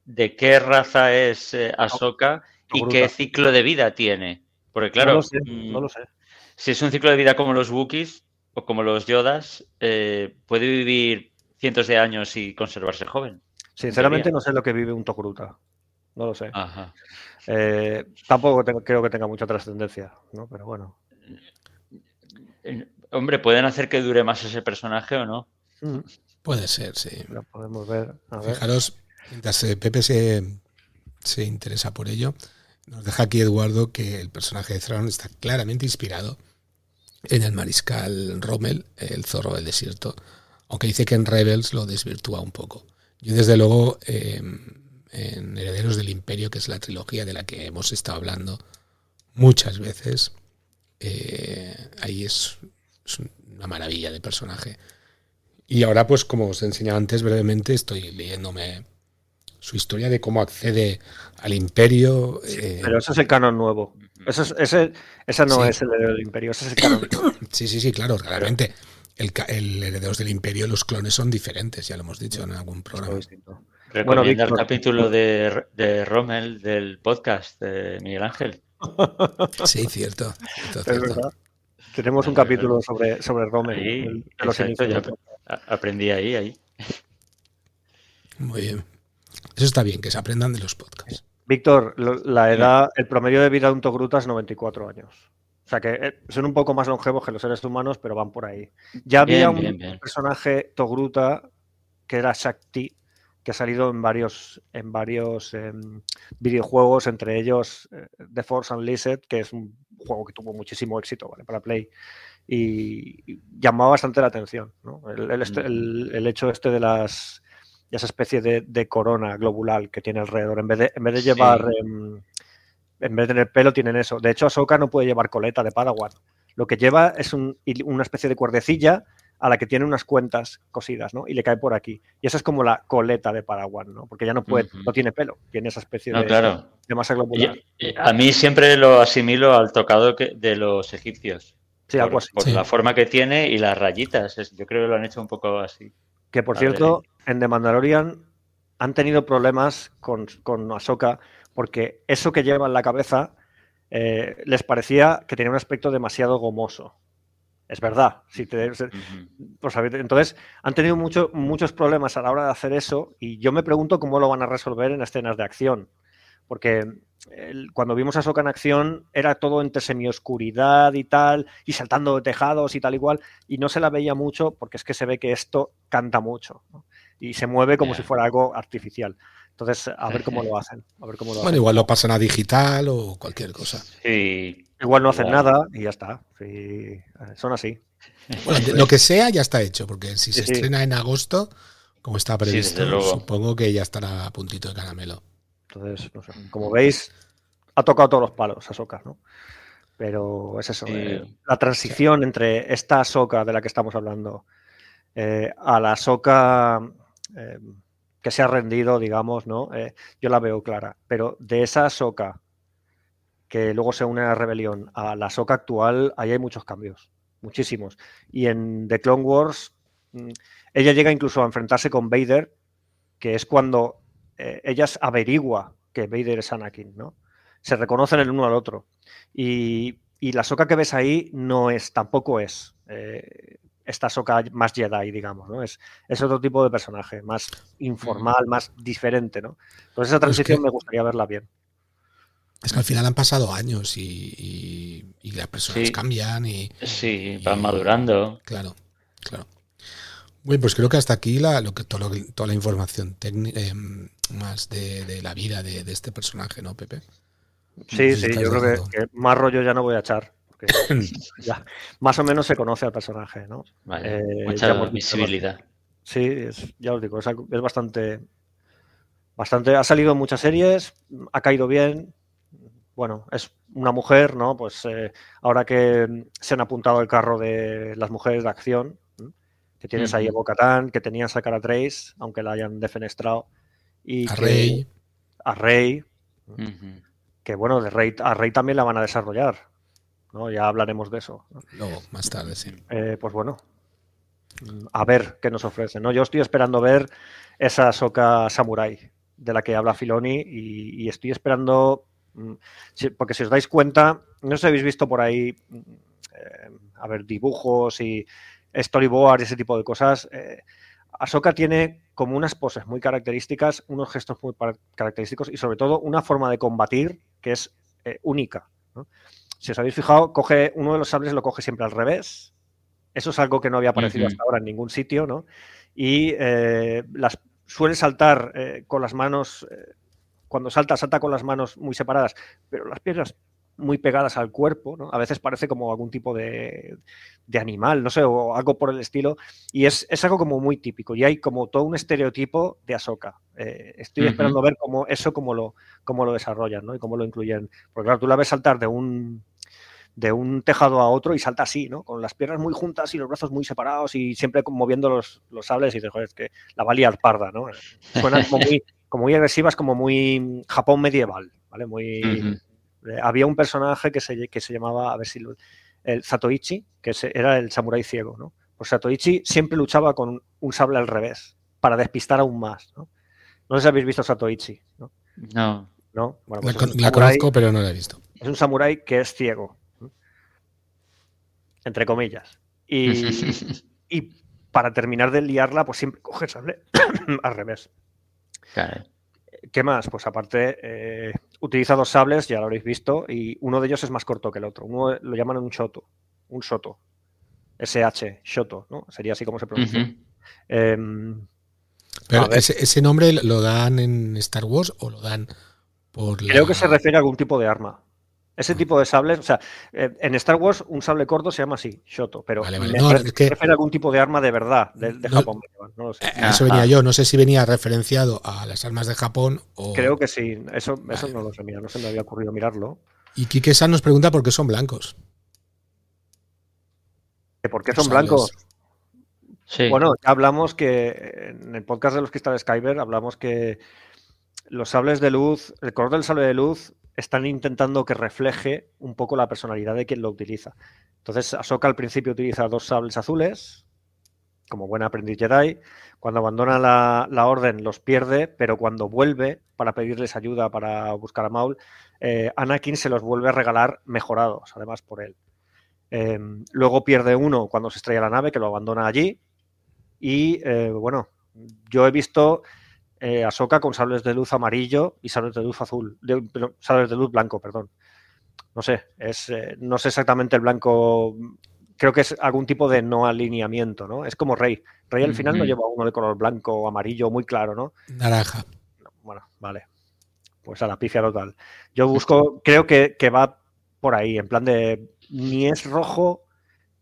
¿De qué raza es eh, Ahsoka y qué ciclo de vida tiene? Porque claro, mm, no lo sé, si es un ciclo de vida como los Wookiees o como los Yodas, eh, puede vivir cientos de años y conservarse joven. Sinceramente no sé lo que vive un Tokuruta. No lo sé. tampoco creo que tenga mucha trascendencia, ¿no? Pero bueno. Hombre, pueden hacer que dure más ese personaje o no. Mm. Puede ser, sí. Lo podemos ver. Fijaros, mientras eh, Pepe se, interesa por ello, nos deja aquí Eduardo que el personaje de Thrawn está claramente inspirado en el mariscal Rommel, el zorro del desierto, aunque dice que en Rebels lo desvirtúa un poco. Yo desde luego em, en Herederos del Imperio, que es la trilogía de la que hemos estado hablando muchas veces, eh, ahí es es una maravilla de personaje. Y ahora, pues como os he enseñado antes brevemente, estoy leyéndome su historia de cómo accede al imperio. Eh, pero eso es el canon nuevo. Eso ese, esa no es el heredero del imperio, ese es el canon nuevo. Sí, sí, sí, claro, claramente. El, el herederos del imperio, los clones son diferentes, ya lo hemos dicho en algún programa. Recomienda el capítulo de, de Rommel del podcast de Miguel Ángel. Sí, cierto. Tenemos un capítulo sobre, sobre Rommel. aprendí ahí, ahí. Muy bien. Eso está bien, que se aprendan de los podcasts. Víctor, la edad, el promedio de vida de un Togruta es 94 años. O sea que eh, son un poco más longevos que los seres humanos, pero van por ahí. Ya había un personaje Togruta que era Shakti, que ha salido en varios, en varios em, videojuegos, entre ellos eh, The Force Unleashed, que es un juego que tuvo muchísimo éxito ¿vale? para Play y, llamaba bastante la atención. ¿no? El, el, hecho este de las esa especie de, corona globular que tiene alrededor. En vez de, en vez de llevar, em, en vez de tener pelo, tienen eso. De hecho, Ahsoka no puede llevar coleta de Padawan. Lo que lleva es una especie de cuerdecilla a la que tiene unas cuentas cosidas, ¿no? Y le cae por aquí. Y esa es como la coleta de Padawan, ¿no? Porque ya no puede, no tiene pelo, tiene esa especie de, claro. de, masa globular. a mí siempre lo asimilo al tocado de los egipcios. Sí, por, algo así. Por la forma que tiene y las rayitas. Yo creo que lo han hecho un poco así. Que por cierto, en The Mandalorian han tenido problemas con, con Ahsoka porque eso que lleva en la cabeza eh, les parecía que tenía un aspecto demasiado gomoso. Es verdad. Si pues, entonces, han tenido muchos problemas a la hora de hacer eso y yo me pregunto cómo lo van a resolver en escenas de acción. Porque cuando vimos a Soka en acción era todo entre semioscuridad y tal, y saltando de tejados y tal igual, y no se la veía mucho porque es que se ve que esto canta mucho y se mueve como si fuera algo artificial. Entonces, a ver cómo lo hacen. bueno, igual lo pasan a digital o cualquier cosa. Sí. Igual no hacen nada y ya está. son así. Bueno, lo que sea ya está hecho, porque si se estrena en agosto, como está previsto, supongo que ya estará a puntito de caramelo. Entonces, no sé, como veis, ha tocado todos los palos Ahsoka, ¿no? Pero es eso, eh, la transición entre esta Ahsoka de la que estamos hablando eh, a la eh, que se ha rendido, digamos, ¿no? yo la veo clara. Pero de esa Ahsoka que luego se une a la rebelión a la Ahsoka actual, ahí hay muchos cambios, muchísimos. Y en The Clone Wars, mm, ella llega incluso a enfrentarse con Vader, que es cuando eh, ella averigua que Vader es Anakin, ¿no? Se reconocen el uno al otro. Y, la Soka que ves ahí no es, tampoco es eh, esta Soka más Jedi, digamos, ¿no? Es, es otro tipo de personaje, más informal, más diferente, ¿no? Entonces esa transición me gustaría verla bien. Es que al final han pasado años y, las personas cambian y. Sí, van madurando. Claro, claro. Bueno, pues creo que hasta aquí la, lo que, todo toda la información técnica eh, más de, la vida de, este personaje, ¿no, Pepe? Sí, sí, yo creo que, más rollo ya no voy a echar. ya, más o menos se conoce al personaje, ¿no? Eh, mucha visibilidad. Sí, ya os digo, es, bastante, bastante. Ha salido en muchas series, ha caído bien. Bueno, es una mujer, ¿no? Pues eh, ahora que se han apuntado al carro de las mujeres de acción, que tienes ahí a Bocatán, que tenías a Cara Trace, aunque la hayan defenestrado. Y a Rey. A Rey. Que bueno, de Rey, a Rey también la van a desarrollar. ¿no? Ya hablaremos de eso. Luego, más tarde, sí. Eh, pues bueno, a ver qué nos ofrece. ¿no? Yo estoy esperando ver esa Soca Samurai de la que habla Filoni y, estoy esperando, mm, porque si os dais cuenta, no os habéis visto por ahí, mm, eh, a ver, dibujos y storyboard y ese tipo de cosas. Eh, Ahsoka tiene como unas poses muy características, unos gestos muy característicos y sobre todo una forma de combatir que es eh, única. Si os habéis fijado, coge uno de los sables lo coge siempre al revés. Eso es algo que no había aparecido hasta ahora en ningún sitio, ¿no? Y eh, las suele saltar eh, con las manos, cuando salta, salta con las manos muy separadas, pero las piernas muy pegadas al cuerpo, ¿no? A veces parece como algún tipo de, animal, no sé, o algo por el estilo. Y es, algo como muy típico. Y hay como todo un estereotipo de Ahsoka. Eh, estoy esperando ver cómo eso cómo lo, cómo lo desarrollan, ¿no? Y cómo lo incluyen. Porque claro, tú la ves saltar de un de un tejado a otro y salta así, ¿no? Con las piernas muy juntas y los brazos muy separados y siempre moviendo los, los sables y dices, joder, es que la valía parda, ¿no? Suena como muy, como muy agresivas, como muy Japón medieval, ¿vale? Muy, eh, había un personaje que se, que se llamaba, a ver si lo, el Satoichi, que era el samurái ciego, ¿no? Pues Satoichi siempre luchaba con un sable al revés, para despistar aún más, ¿no? No sé si habéis visto Satoichi, ¿no? No. ¿No? Pues la, conozco, pero no la he visto. Es un samurái que es ciego, entre comillas. Y, y, para terminar de liarla, pues siempre coge el sable al revés. Claro. ¿Qué más? Pues aparte, eh, utiliza dos sables, ya lo habréis visto, y uno de ellos es más corto que el otro. Uno lo llaman un shoto, un soto. SH, shoto, ¿no? Sería así como se pronuncia. Em, Pero ese, nombre lo dan en Star Wars o lo dan por Creo que se refiere a algún tipo de arma. Ese tipo de sables, o sea, eh, en Star Wars un sable corto se llama así, Shoto, pero vale, vale. No, es que... algún tipo de arma de verdad de, Japón. No lo sé. Eso venía yo, no sé si venía referenciado a las armas de Japón o... Creo que sí, eso, eso no lo sé, mira, no se me había ocurrido mirarlo. Y Kike San nos pregunta por qué son blancos. ¿Por qué son blancos? Bueno, ya hablamos que en el podcast de los cristales Kyber hablamos que los sables de luz, el color del sable de luz están intentando que refleje un poco la personalidad de quien lo utiliza. Entonces, Ahsoka al principio utiliza dos sables azules, como buen aprendiz Jedi. Cuando abandona la, orden los pierde, pero cuando vuelve para pedirles ayuda para buscar a Maul, eh, Anakin se los vuelve a regalar mejorados, además por él. Em, luego pierde uno cuando se estrella la nave, que lo abandona allí. Y eh, bueno, yo he visto eh, Ahsoka con sables de luz amarillo y sables de luz azul, de, sables de luz blanco, perdón. No sé, es, eh, no sé exactamente el blanco, creo que es algún tipo de no alineamiento, ¿no? Es como Rey. Rey al final no lleva uno de color blanco o amarillo muy claro, ¿no? Naranja. Bueno, vale. Pues a la pifia total. Yo busco, creo que, que va por ahí, en plan de ni es rojo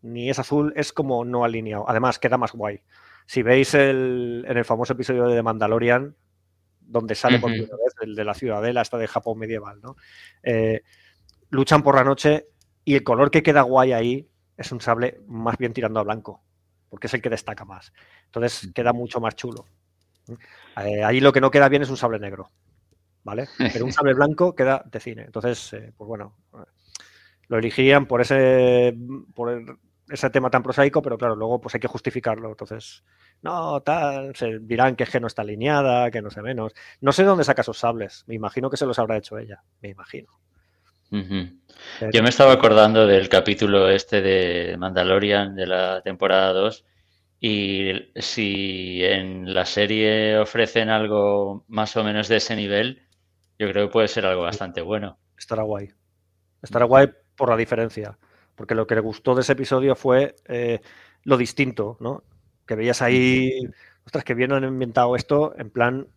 ni es azul, es como no alineado. Además, queda más guay. Si veis el, en el famoso episodio de The Mandalorian, donde sale por primera vez el de la ciudadela, esta de Japón medieval, ¿no? Eh, luchan por la noche y el color que queda guay ahí es un sable más bien tirando a blanco, porque es el que destaca más. Entonces queda mucho más chulo. Eh, ahí lo que no queda bien es un sable negro, ¿vale? Pero un sable blanco queda de cine. Entonces, eh, pues bueno, lo elegirían por ese, por ese tema tan prosaico, pero claro, luego pues hay que justificarlo. Entonces, no, tal, se dirán que G no está alineada, que no sé menos. No sé dónde saca esos sables. Me imagino que se los habrá hecho ella, me imagino. Yo me estaba acordando del capítulo este de Mandalorian de la temporada 2 y si en la serie ofrecen algo más o menos de ese nivel, yo creo que puede ser algo bastante bueno. Estará guay. Estará guay por la diferencia porque lo que le gustó de ese episodio fue eh, lo distinto, ¿no? Que veías ahí, ostras, que bien han inventado esto en plan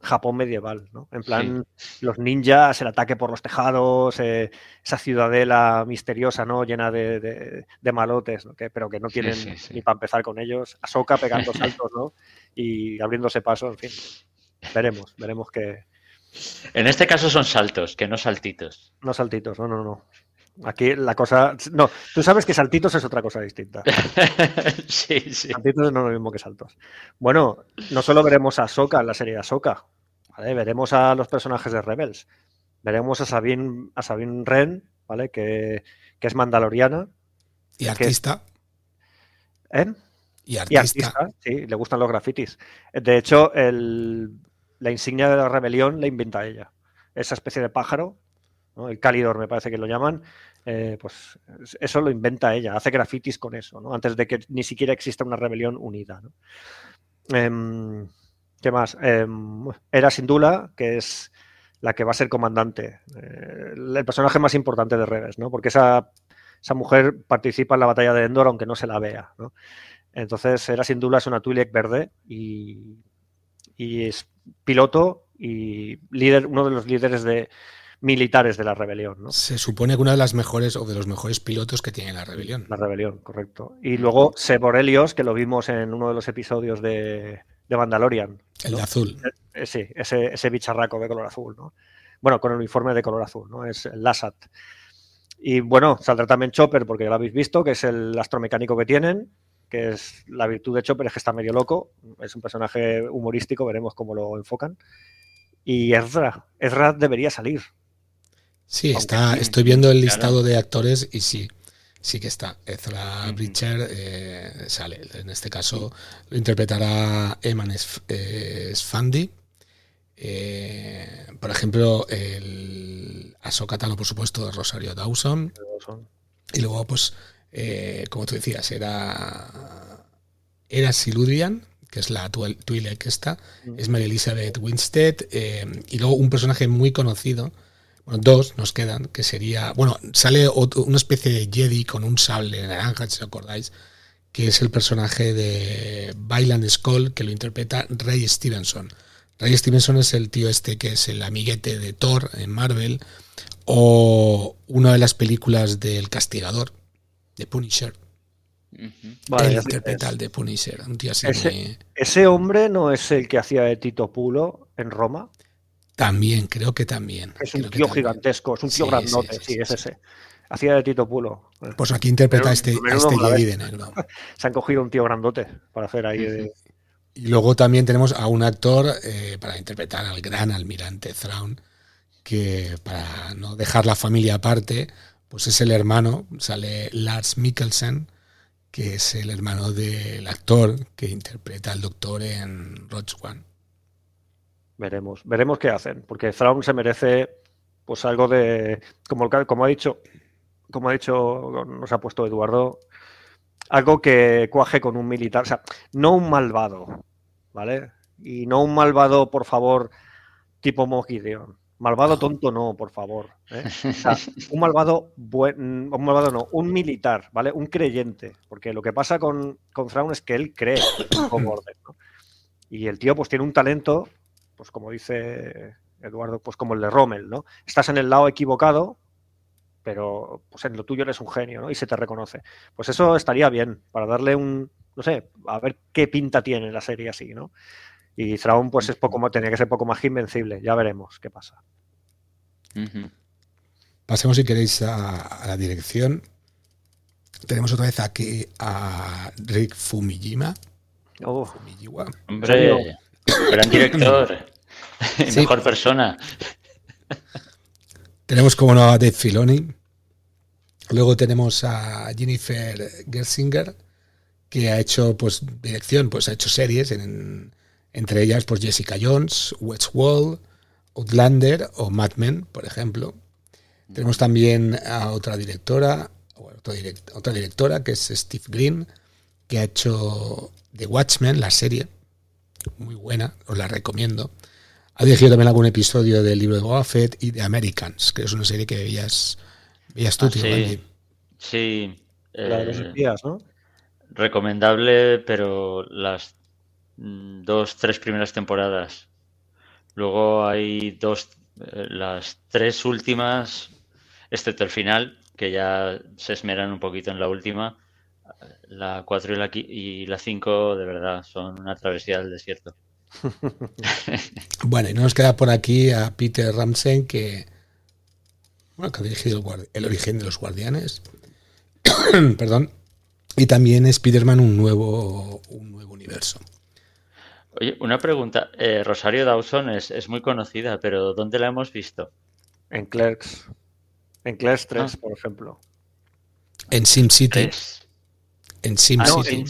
Japón medieval, ¿no? En plan los ninjas, el ataque por los tejados, eh, esa ciudadela misteriosa, ¿no? Llena de, malotes, ¿no? pero que no tienen ni para empezar con ellos. Ahsoka pegando saltos, ¿no? Y abriéndose pasos, en fin. Veremos, veremos que... En este caso son saltos, que no saltitos. No saltitos, no, no, no. Aquí la cosa. No, tú sabes que saltitos es otra cosa distinta. sí, sí. Saltitos no es lo mismo que saltos. Bueno, no solo veremos a Soka en la serie de Ahsoka, ¿vale? Veremos a los personajes de Rebels. Veremos a Sabine, a Sabine Wren, ¿vale? Que, es mandaloriana. Y artista. ¿Eh? Y artista. Sí, le gustan los grafitis. De hecho, la insignia de la rebelión la inventa ella. Esa especie de pájaro el Calidor me parece que lo llaman, eh, pues eso lo inventa ella, hace grafitis con eso, antes de que ni siquiera exista una rebelión unida. Em, ¿Qué más? Em, era Sindula, que es la que va a ser comandante, eh, el personaje más importante de Rebels, ¿no? porque esa, esa mujer participa en la batalla de Endor aunque no se la vea. ¿no? Entonces, Era Sindula es una Twi'lek verde y, y es piloto y líder, uno de los líderes de, militares de la rebelión. ¿no? Se supone que una de las mejores o de los mejores pilotos que tiene la rebelión. La rebelión, correcto. Y luego Seborelios, que lo vimos en uno de los episodios de, de Mandalorian. El de azul. Eh, sí, ese, ese bicharraco de color azul, ¿no? Bueno, con el uniforme de color azul, ¿no? Es el Lassat. Y bueno, saldrá también Chopper, porque ya lo habéis visto, que es el astromecánico que tienen, que es la virtud de Chopper, es que está medio loco. Es un personaje humorístico, veremos cómo lo enfocan. Y Ezra, Ezra debería salir. Sí, está, estoy viendo el listado de actores y sí, sí que está. Ezra Bridger eh, sale. En este caso lo interpretará Eman Sfandi. Eh, por ejemplo, el Ahsoka por supuesto, de Rosario Dawson. Y luego, pues, eh, como tú decías, era, era Siludian, que es la Twi'lek esta, es Mary Elizabeth Winstead, y luego un personaje muy conocido, bueno, dos nos quedan, que sería, bueno, sale una especie de Jedi con un sable naranja, si os acordáis, que es el personaje de Bailan Skull, que lo interpreta Ray Stevenson. Ray Stevenson es el tío este que es el amiguete de Thor en Marvel o una de las películas del Castigador, de Punisher. el interpreta de Punisher, un tío así ese, ese hombre no es el que hacía de Tito Pulo en Roma. También, creo que también. Es un tío gigantesco, es un tío grandote, sí, es ese. Hacía de Tito Pulo. Pues aquí interpreta este, a este Jedi de negro. Se han cogido un tío grandote para hacer ahí. Y luego también tenemos a un actor eh, para interpretar al gran almirante Thrawn, que para no dejar la familia aparte, pues es el hermano, sale Lars Mikkelsen, que es el hermano del actor que interpreta al doctor en Rogue One. Veremos, veremos qué hacen, porque Thrawn se merece pues algo de, como, como ha dicho como ha dicho, nos ha puesto Eduardo, algo que cuaje con un militar, o sea, no un malvado, ¿vale? Y no un malvado, por favor, tipo Mogideon. Malvado tonto no, por favor. ¿eh? un malvado buen, un malvado no, un militar, ¿vale? Un creyente. Porque lo que pasa con, con Fraun es que él cree como orden, ¿no? Y el tío pues tiene un talento, pues como dice Eduardo, pues como el de Rommel, ¿no? Estás en el lado equivocado, pero pues en lo tuyo eres un genio, ¿no? Y se te reconoce. Pues eso estaría bien, para darle un, no sé, a ver qué pinta tiene la serie así, ¿no? Y Thrawn, pues es poco tenía que ser poco más invencible, ya veremos qué pasa. Pasemos si queréis a, la dirección. Tenemos otra vez aquí a Rick Fumijima. Oh. Hombre, gran director. Mejor persona. Tenemos como no a Dave Filoni, Luego tenemos a Jennifer Gersinger, que ha hecho pues dirección, pues ha hecho series, entre ellas pues Jessica Jones, Westworld, Outlander o Mad Men, por ejemplo. Tenemos también a otra directora, otra directora que es Steve Green, que ha hecho The Watchmen, la serie, muy buena, os la recomiendo. Ha dirigido también algún episodio del libro de Boba y de Americans, que es una serie que veías y tú, ah, sí, sí la de los espías, ¿no? Recomendable, pero las dos, tres primeras temporadas. Luego hay dos, eh, las tres últimas, excepto el final, que ya se esmeran un poquito en la última. La cuatro y la, y la cinco, de verdad, son una travesía del desierto. bueno, y no nos queda por aquí a Peter Ramsey, que bueno, que ha dirigido el, origen de los guardianes. Perdón. Y también Spider-Man un nuevo, un nuevo universo. Oye, una pregunta. Eh, Rosario Dawson es, muy conocida, pero ¿dónde la hemos visto? En Clerks. En Clerks 3, ah. por ejemplo. En SimCity. En SimCity.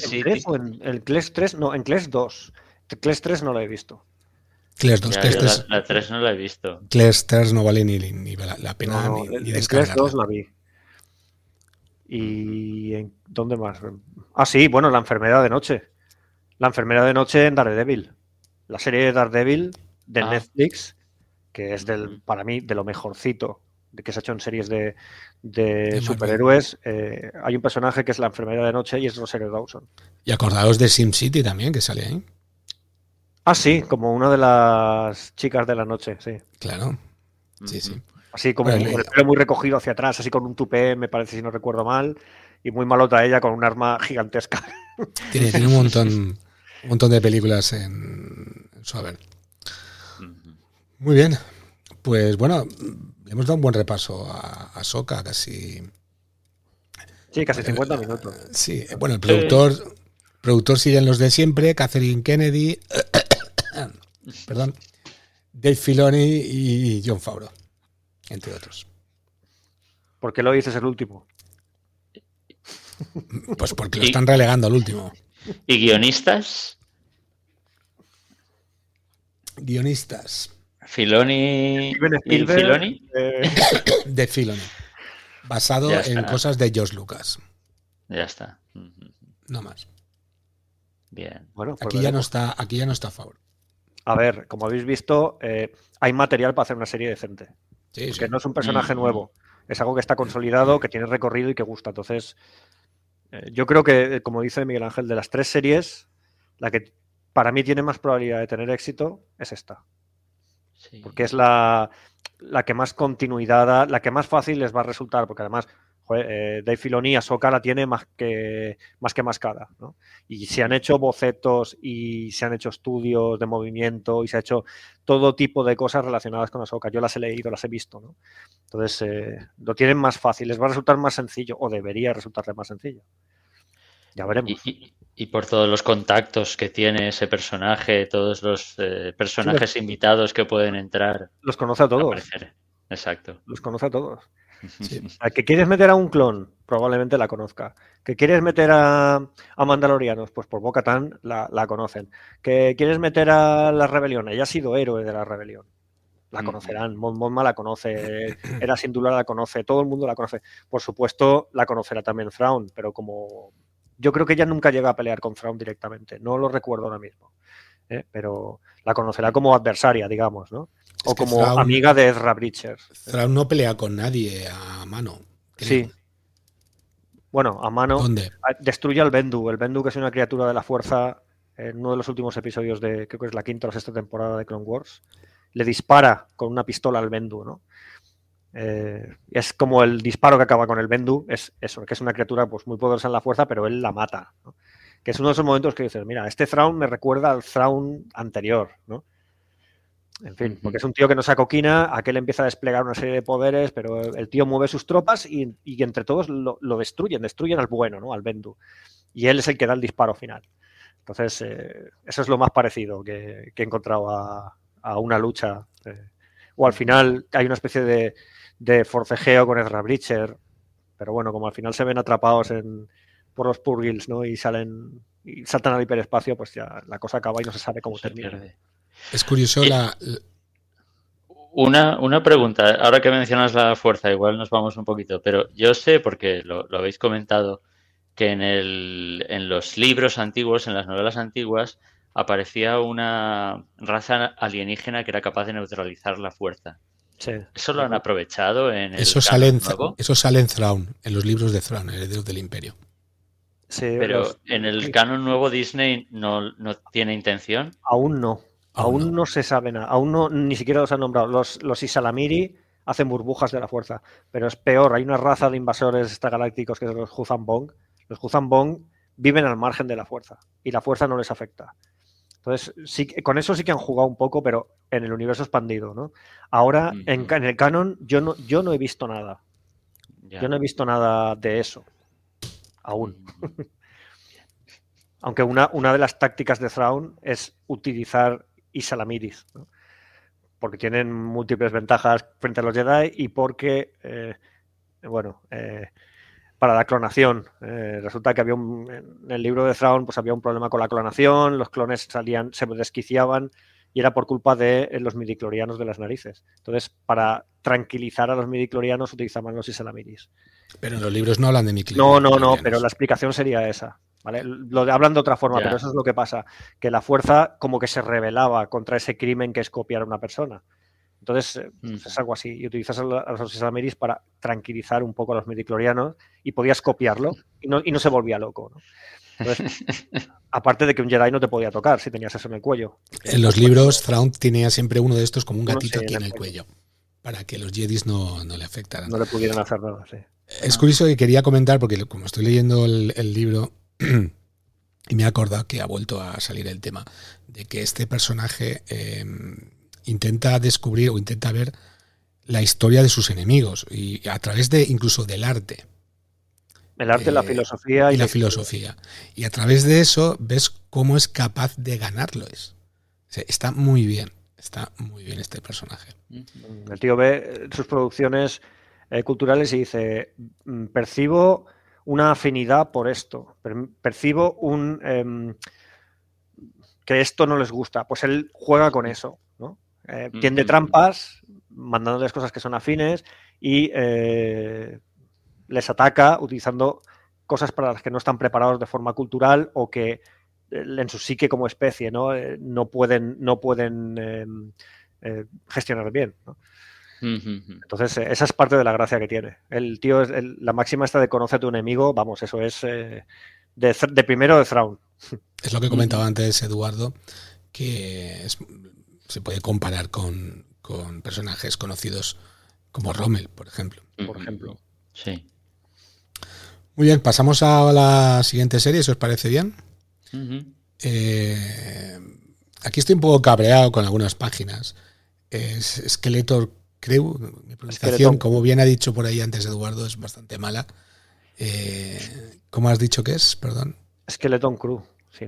Ah, en, en, Clerks 3, no, en Clerks 2. Clerks 3 no la he visto. Clash 2, Clash 3. La, 3 no la he visto. Clash 3 no vale ni, ni la, pena ni, ni descargarla. 2 la vi. ¿Y en, dónde más? Ah, sí, bueno, La enfermedad de noche. La enfermedad de noche en Daredevil. La serie de Daredevil de ah. Netflix, que es del, para mí de lo mejorcito que se ha hecho en series de, de superhéroes. Eh, hay un personaje que es la enfermedad de noche y es Rosario Dawson. Y acordaos de SimCity también, que sale ahí. Ah, sí, como una de las chicas de la noche, sí. Claro. Sí, sí. Así como con el pelo muy recogido hacia atrás, así con un tupé, me parece, si no recuerdo mal. Y muy malota ella con un arma gigantesca. Tiene, un montón, un montón de películas en, su haber. Muy bien. Pues bueno, le hemos dado un buen repaso a, a Soca, casi. Sí, casi 50 minutos. Sí, bueno, el productor, productor siguen los de siempre, Catherine Kennedy, perdón, Dave Filoni y John Favreau, entre otros. ¿Por qué lo dices el último? Pues porque lo están relegando al último. ¿Y guionistas? Guionistas. Filoni y Filoni. Eh. De Filoni. Basado en cosas de George Lucas. Ya está. No más. Bien. Bueno, pues aquí ya no está, aquí ya no está a favor. A ver, como habéis visto, eh, hay material para hacer una serie decente. Sí, que no es un personaje mm. nuevo. Es algo que está consolidado, que tiene recorrido y que gusta. Entonces, eh, yo creo que, como dice Miguel Ángel, de las tres series, la que para mí tiene más probabilidad de tener éxito, es esta. Porque es la, la que más continuidad la que más fácil les va a resultar, porque además eh, Dave Filoni a Soca la tiene más que más que mascada, ¿no? Y se han hecho bocetos y se han hecho estudios de movimiento y se ha hecho todo tipo de cosas relacionadas con Ahsoka. Yo las he leído, las he visto, ¿no? Entonces eh, lo tienen más fácil, les va a resultar más sencillo o debería resultarle más sencillo. Ya veremos. Y, por todos los contactos que tiene ese personaje, todos los eh, personajes invitados que pueden entrar. Los conoce a todos. Exacto. Los conoce a todos. que quieres meter a un clon, probablemente la conozca. Que quieres meter a, a Mandalorianos, pues por Boca Tan la, la, conocen. Que quieres meter a la rebelión, ella ha sido héroe de la rebelión. La conocerán, Mon la conoce, Era Sindula la conoce, todo el mundo la conoce. Por supuesto, la conocerá también Thrawn, pero como yo creo que ella nunca llega a pelear con Thrawn directamente, no lo recuerdo ahora mismo. ¿eh? Pero la conocerá como adversaria, digamos, ¿no? o como amiga de Ezra Bridger. Thrawn no pelea con nadie a mano. Sí. Bueno, a mano. ¿Dónde? Destruye al Bendu. El Bendu, que es una criatura de la fuerza, en uno de los últimos episodios de, creo que es la quinta o sexta temporada de Clone Wars, le dispara con una pistola al Bendu, ¿no? Eh, es como el disparo que acaba con el Bendu, es eso, que es una criatura pues, muy poderosa en la fuerza, pero él la mata. Que es uno de esos momentos que dices, mira, este Thrawn me recuerda al Thrawn anterior, ¿no? En fin, porque es un tío que no se acoquina, aquel empieza a desplegar una serie de poderes, pero el tío mueve sus tropas y, entre todos lo, destruyen, destruyen al bueno, ¿no? Al Bendu. Y él es el que da el disparo final. Entonces, eh, eso es lo más parecido que, he encontrado a, una lucha. Eh, o al final hay una especie de, de forcejeo con Ezra Bridger, pero bueno, como al final se ven atrapados en, por los Purgils, ¿no? Y salen y saltan al hiperespacio, pues ya la cosa acaba y no se sabe cómo termina. Es curioso eh, la... Una, una, pregunta, ahora que mencionas la fuerza, igual nos vamos un poquito, pero yo sé, porque lo, habéis comentado, que en, el, en los libros antiguos, en las novelas antiguas, aparecía una raza alienígena que era capaz de neutralizar la fuerza. ¿Eso lo han aprovechado en el eso sale en, Eso sale en Thrawn, en los libros de Thrawn, Herederos del Imperio. Pero en el canon nuevo Disney no, tiene intención. Aún no. Aún, no. se sabe nada. Aún no, ni siquiera los han nombrado. Los, los Isalamiri hacen burbujas de la fuerza. Pero es peor. Hay una raza de invasores extragalácticos que son los Bong. Los Bong viven al margen de la fuerza. Y la fuerza no les afecta. Entonces, sí, con eso sí que han jugado un poco, pero en el universo expandido, ¿no? Ahora, en, el canon, yo no, yo no he visto nada. Yo no he visto nada de eso. Aún. Aunque una, una, de las tácticas de Thrawn es utilizar Isalamiris, ¿no? porque tienen múltiples ventajas frente a los Jedi y porque, eh, bueno, eh, para la clonación. Eh, resulta que había un, en el libro de Thrawn pues había un problema con la clonación, los clones salían, se desquiciaban y era por culpa de eh, los midiclorianos de las narices. Entonces, para tranquilizar a los midiclorianos utilizaban los iselamiris. Pero en los libros no hablan de midiclorianos. No, no, no, pero la explicación sería esa. ¿vale? Lo hablan de otra forma, pero eso es lo que pasa, que la fuerza como que se rebelaba contra ese crimen que es copiar a una persona. Entonces, eh, pues, es algo así. Y utilizas a los Isalamiris para tranquilizar un poco a los midiclorianos y podías copiarlo y no, y no se volvía loco. aparte de que un Jedi no te podía tocar si tenías eso en el cuello. En los libros, Thrawn tenía siempre uno de estos como un gatito aquí en el cuello, para que los Jedis no, le afectaran. No le pudieran hacer nada, sí. Es curioso que quería comentar, porque como estoy leyendo el, libro, y me he acordado que ha vuelto a salir el tema, de que este personaje em, intenta descubrir o intenta ver la historia de sus enemigos, y a través de incluso del arte. El arte, la eh, filosofía y, la, filosofía. Y a través de eso ves cómo es capaz de ganarlo. Es. está muy bien, está muy bien este personaje. El tío ve sus producciones eh, culturales y dice, mm, percibo una afinidad por esto, percibo un... Em, que esto no les gusta, pues él juega con eso, ¿no? Eh, tiende trampas, mandándoles cosas que son afines y les ataca utilizando cosas para las que no están preparados de forma cultural o que eh, en su psique como especie no, eh, no pueden, no pueden em, eh, gestionar bien. Entonces, esa es parte de la gracia que tiene. El tío, la máxima esta de conoce a tu enemigo, vamos, eso es de, primero de Thrawn. es lo que comentaba antes Eduardo, que se puede comparar con, personajes conocidos como Rommel, por ejemplo. Por ejemplo. Sí. Muy bien, pasamos a la siguiente serie, si os parece bien. Eh, aquí estoy un poco cabreado con algunas páginas. Es Skeletor Crew, mi pronunciación, como bien ha dicho por ahí antes Eduardo, es bastante mala. Eh, ¿Cómo has dicho que es? Perdón. Skeleton Crew.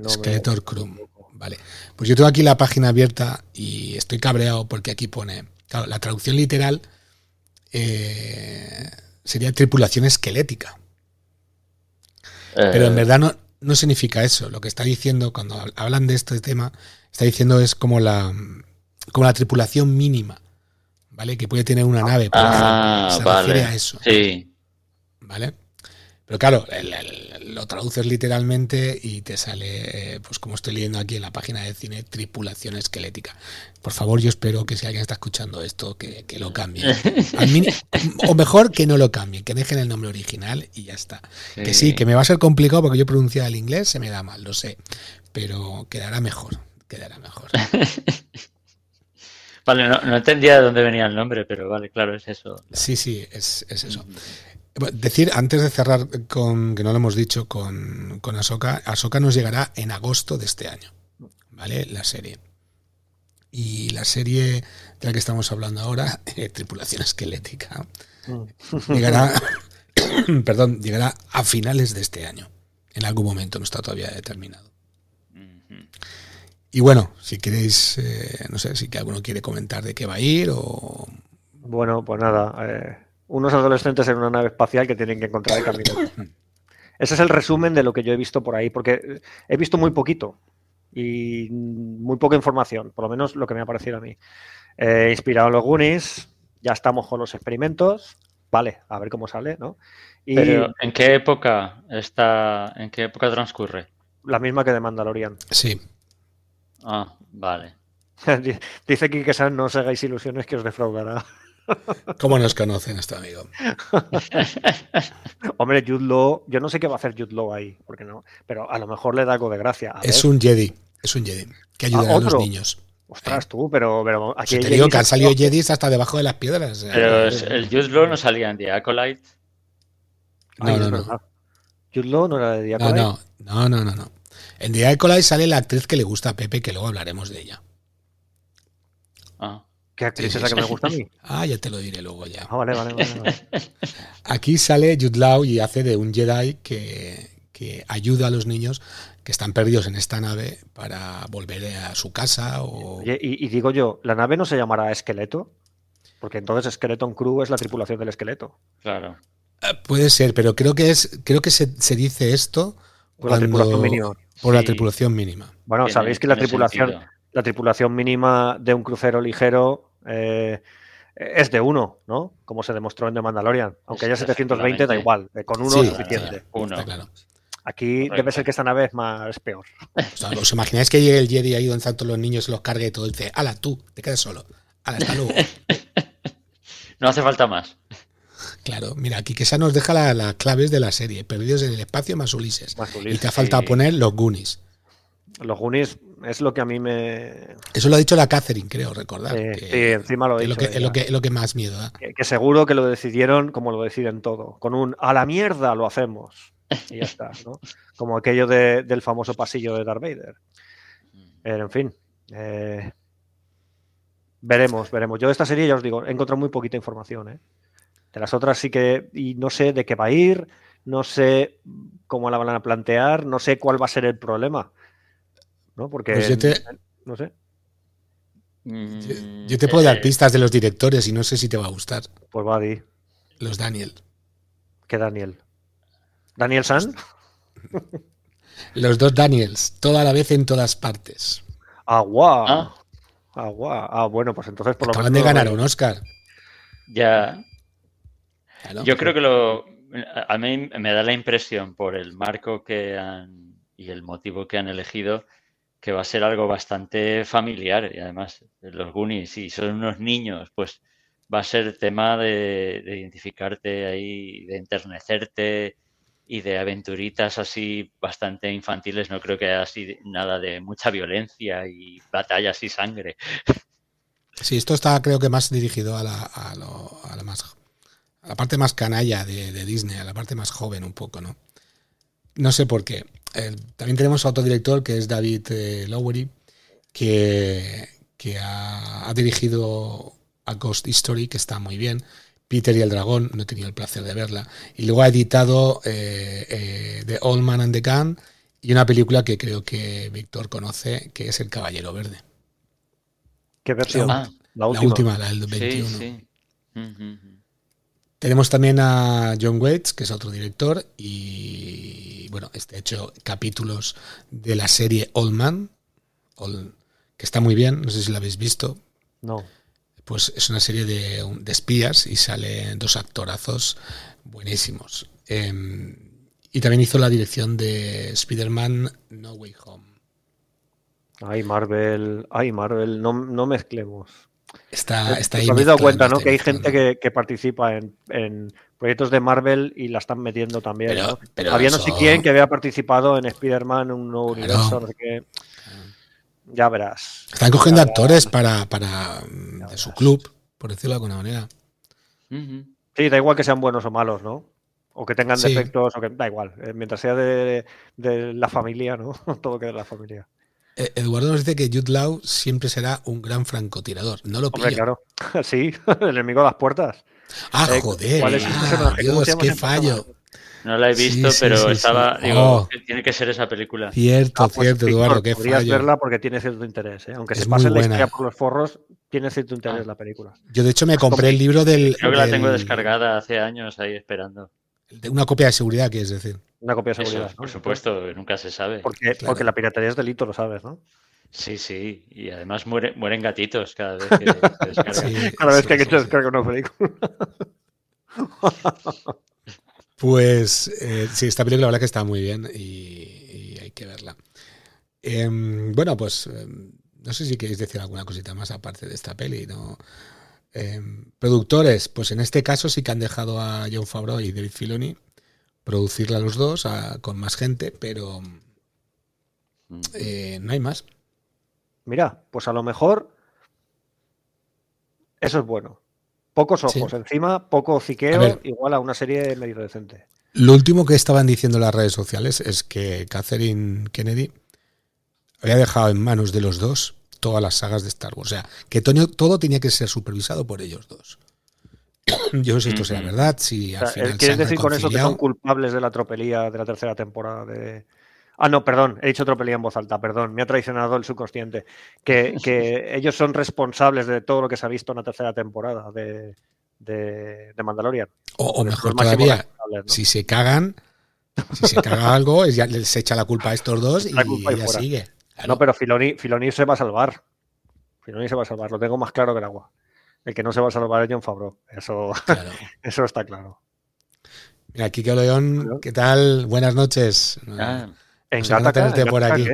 Skeletor Crew. Vale. Pues yo tengo aquí la página abierta y estoy cabreado porque aquí pone. Claro, la traducción literal eh, sería tripulación esquelética. Pero en verdad no, no significa eso. Lo que está diciendo cuando hablan de este tema, está diciendo es como la, como la tripulación mínima, ¿vale? Que puede tener una nave. Por ah, Se refiere a eso. Sí. ¿Vale? Pero claro, lo traduces literalmente y te sale, eh, pues como estoy leyendo aquí en la página de cine, tripulación esquelética. Por favor, yo espero que si alguien está escuchando esto, que, lo cambie. o mejor que no lo cambien, que dejen el nombre original y ya está. Que sí, que me va a ser complicado porque yo pronunciar el inglés se me da mal, lo sé. Pero quedará mejor, quedará mejor. Vale, no, entendía de dónde venía el nombre, pero vale, claro, es eso. Sí, sí, es, es eso. Decir, antes de cerrar con, que no lo hemos dicho, con, con Ahsoka, Ahsoka nos llegará en agosto de este año, ¿vale? La serie. Y la serie de la que estamos hablando ahora, eh, Tripulación Esquelética, mm. llegará, perdón, llegará a finales de este año. En algún momento, no está todavía determinado. Y bueno, si queréis, eh, no sé, si que alguno quiere comentar de qué va a ir o... Bueno, pues nada, eh, unos adolescentes en una nave espacial que tienen que encontrar el camino. Ese es el resumen de lo que yo he visto por ahí, porque he visto muy poquito y muy poca información, por lo menos lo que me ha parecido a mí. Eh, inspirado en los Goonies, ya estamos con los experimentos, vale, a ver cómo sale, ¿no? Y Pero, ¿en qué época está, en qué época transcurre? La misma que de Mandalorian. Sí. Ah, vale. Dice que no os hagáis ilusiones que os defraudará. ¿Cómo nos conocen este amigo? Hombre, Jude Law, yo no sé qué va a hacer Jude Law ahí, porque no, pero a lo mejor le da algo de gracia. es un Jedi, es un Jedi, que ayuda a los niños. Ostras, tú, pero, pero aquí. te digo que han salido Jedis hasta debajo de las piedras. Pero el Jude Law no salía en The Acolyte. No, no, no. Jude Law no era de The Acolyte. No, no, no, no, no. En The Acolyte sale la actriz que le gusta a Pepe, que luego hablaremos de ella. Ah. ¿Qué actriz es la que me gusta a mí? Ah, ya te lo diré luego ya. Ah, vale, vale, vale. Aquí sale Jude Law y hace de un Jedi que, ayuda a los niños que están perdidos en esta nave para volver a su casa. O... y, digo yo, ¿la nave no se llamará Esqueleto? Porque entonces Skeleton Crew es la tripulación del esqueleto. Claro. Eh, puede ser, pero creo que es, creo que se, dice esto por la tripulación mínima. Por la tripulación mínima. Bueno, sabéis que la tripulación, la tripulación mínima de un crucero ligero eh, es de uno, ¿no? Como se demostró en The Mandalorian. Aunque haya 720, da igual. Eh, con uno es suficiente. Uno. Aquí debe ser que esta nave es más peor. ¿Os imagináis que llegue el Jedi ahí donde todos los niños, se los cargue y todo? Y dice, ala, tú, te quedas solo. Ala, hasta luego. no hace falta más. Claro, mira, aquí que esa nos deja las claves de la serie. Perdidos en el espacio más Ulises. y te ha faltado poner los Goonies. Los Goonies es lo que a mí me. Eso lo ha dicho la Catherine, creo recordar. Sí, encima lo he dicho. Es lo, que, es lo, que, más miedo da. Que, seguro que lo decidieron como lo deciden todo. Con un a la mierda lo hacemos. Y ya está, ¿no? Como aquello del famoso pasillo de Darth Vader. en fin. Eh, veremos, veremos. Yo de esta serie, ya os digo, he encontrado muy poquita información. ¿eh? De las otras sí que. Y no sé de qué va a ir. No sé cómo la van a plantear. No sé cuál va a ser el problema ¿no? Porque, pues yo te, no sé. Yo, te puedo dar eh, pistas de los directores y no sé si te va a gustar. Pues va, di. Los Daniel. ¿Qué Daniel? ¿Daniel San? los dos Daniels, toda la vez en todas partes. Agua. Ah, Agua. Ah, bueno, pues entonces por lo Acaban de ganar un Oscar. Ya. Yo creo que lo. A mí me da la impresión por el marco que han. y el motivo que han elegido que va a ser algo bastante familiar y además los Goonies, si son unos niños, pues va a ser tema de, identificarte ahí, de enternecerte y de aventuritas así bastante infantiles, no creo que haya así nada de mucha violencia y batallas y sangre. Sí, esto está creo que más dirigido a la, a la, más, a la parte más canalla de, Disney, a la parte más joven un poco, ¿no? No sé por qué. También tenemos a otro director que es David eh, Lowery, que, que ha, dirigido a Ghost History, que está muy bien. Peter y el Dragón, no he tenido el placer de verla. Y luego ha editado eh, eh, The Old Man and the Gun y una película que creo que Víctor conoce, que es El Caballero Verde. ¿Qué versión? La, última. la del 21. Tenemos también a John Waits, que es otro director, y bueno, este ha hecho capítulos de la serie Old Man, que está muy bien, no sé si la habéis visto. No pues es una serie de, espías y salen dos actorazos buenísimos. Em, y también hizo la dirección de Spider-Man No Way Home. Ay, Marvel, ay, Marvel, no, no mezclemos. Está, está ahí. Me habéis dado cuenta, ¿no? Que hay gente que, participa en, proyectos de Marvel y la están metiendo también. había no sé quién que había participado en Spider-Man, un nuevo universo, no sé qué. Ya verás. Están cogiendo actores para, para de su club, por decirlo de alguna manera. Sí, da igual que sean buenos o malos, ¿no? O que tengan defectos, o que da igual. Eh, mientras sea de, la familia, ¿no? Todo que de la familia. Eh, Eduardo nos dice que Jude Law siempre será un gran francotirador. No lo pillo. Hombre, claro. Sí, el enemigo a las puertas. Ah, eh, joder. ¿cuál es ah, Dios, qué fallo. No la he visto, pero estaba. Digo, oh. tiene que ser esa película. Cierto, ah, pues cierto, Eduardo, qué Podrías verla porque tiene cierto interés. ¿eh? Aunque se pase la historia por los forros, tiene cierto interés ah. la película. Yo, de hecho, me compré el libro del. Creo que la tengo descargada hace años ahí esperando. Una copia de seguridad, quieres decir. Una copia de seguridad. por supuesto, nunca se sabe. Porque, porque la piratería es delito, lo sabes, ¿no? Sí, sí, y además mueren gatitos cada vez que descargan. cada vez que hay que descargar una película. Pues eh, sí, esta película la verdad que está muy bien y, hay que verla. Em, bueno, pues em, no sé si queréis decir alguna cosita más aparte de esta peli, ¿no? Em, productores, pues en este caso sí que han dejado a John Favreau y David Filoni producirla los dos con más gente, pero mm. eh, no hay más. Mira, pues a lo mejor eso es bueno. Pocos ojos encima, poco ciqueo, igual a una serie medio decente. Lo último que estaban diciendo las redes sociales es que Catherine Kennedy había dejado en manos de los dos todas las sagas de Star Wars. O sea, que todo tenía que ser supervisado por ellos dos. Yo no sé si esto sea verdad, si al final ¿Quieres decir con eso que son culpables de la tropelía de la tercera temporada de, Ah, no, perdón, he dicho tropelía en voz alta, perdón, me ha traicionado el subconsciente. Que, ellos son responsables de todo lo que se ha visto en la tercera temporada de, de, Mandalorian. O, mejor todavía, si se cagan, si se caga algo, ya les echa la culpa a estos dos y, ya sigue. No, pero Filoni, Filoni se va a salvar. Filoni se va a salvar, lo tengo más claro que el agua. El que no se va a salvar es John Favreau. Eso, eso está claro. Mira, Kike León, ¿qué tal? Buenas noches. Ah. En Gataca, por aquí.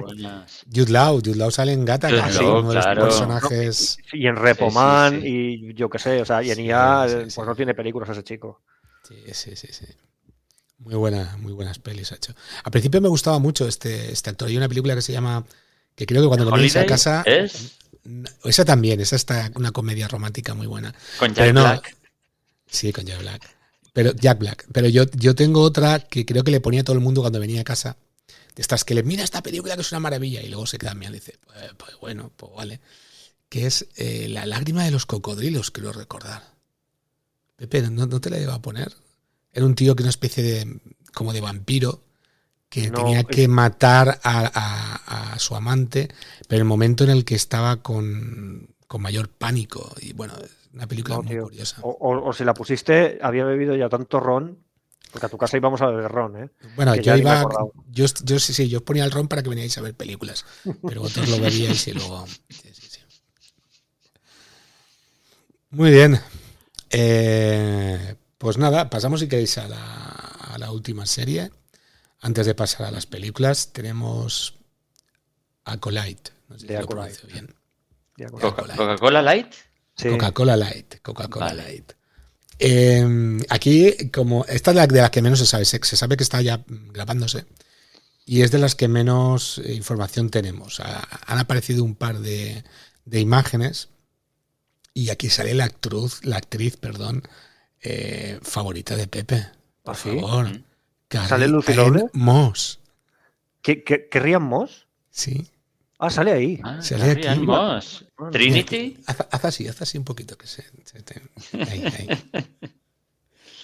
Jude Law, Jude Law sale en Gataca, sí, uno de los personajes. Y en Repoman, y yo qué sé, o sea, y en IA, pues no tiene películas ese chico. Sí, sí, sí, sí. Muy buena, muy buenas pelis ha hecho. Al principio me gustaba mucho este, este actor. Hay una película que se llama, que creo que cuando venís a casa. ¿Es? Esa también, esa está una comedia romántica muy buena. Con Jack Black. Sí, con Jack Black. Pero Jack Black. Pero yo, yo tengo otra que creo que le ponía a todo el mundo cuando venía a casa de estas que le mira esta película que es una maravilla y luego se queda mirando y dice, pues, pues, bueno, pues vale. Que es eh, La lágrima de los cocodrilos, quiero recordar. Pepe, ¿no, te la iba a poner? Era un tío que una especie de, como de vampiro, que tenía que matar a, su amante, pero el momento en el que estaba con, mayor pánico. Y bueno, una película muy curiosa. O, o, si la pusiste, había bebido ya tanto ron porque a tu casa íbamos a beber ron, ¿eh? Bueno, yo iba. Yo, yo, sí, sí, yo ponía el ron para que veníais a ver películas. Pero vosotros lo bebíais y luego. Sí, sí, sí. Muy bien. Eh, pues nada, pasamos si queréis a la, a la última serie. Antes de pasar a las películas, tenemos Acolyte. No sé si lo bien. ¿Coca-Cola Light? Coca-Cola Light. Coca-Cola Light. Em, aquí, como esta es la de las que menos se sabe, se, sabe que está ya grabándose y es de las que menos eh, información tenemos. han aparecido un par de, imágenes y aquí sale la actriz, la actriz, perdón, eh, favorita de Pepe. Por ¿Ah, favor. ¿Sale Lucy Moss. ¿Qué, querrían Moss? Sí. Ah, sale ahí. Ah, sale aquí. Moss. Trinity. Haz, así, haz así un poquito que se, ahí, ahí.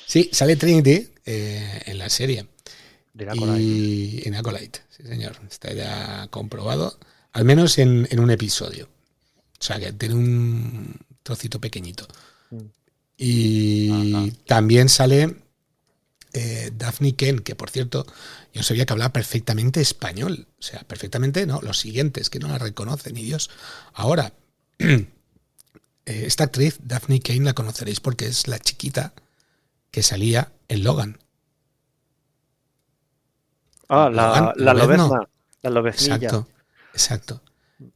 Sí, sale Trinity eh, en la serie. y en Acolyte, sí señor. Está ya comprobado. Al menos en, un episodio. O sea que tiene un trocito pequeñito. Mm. Y también sale eh, Daphne Ken, que por cierto, yo sabía que hablaba perfectamente español. O sea, perfectamente, no, los siguientes, que no la reconocen, ni Dios. Ahora, eh, esta actriz, Daphne Kane, la conoceréis porque es la chiquita que salía en Logan. Ah, la, la, lobezna, la Exacto, exacto.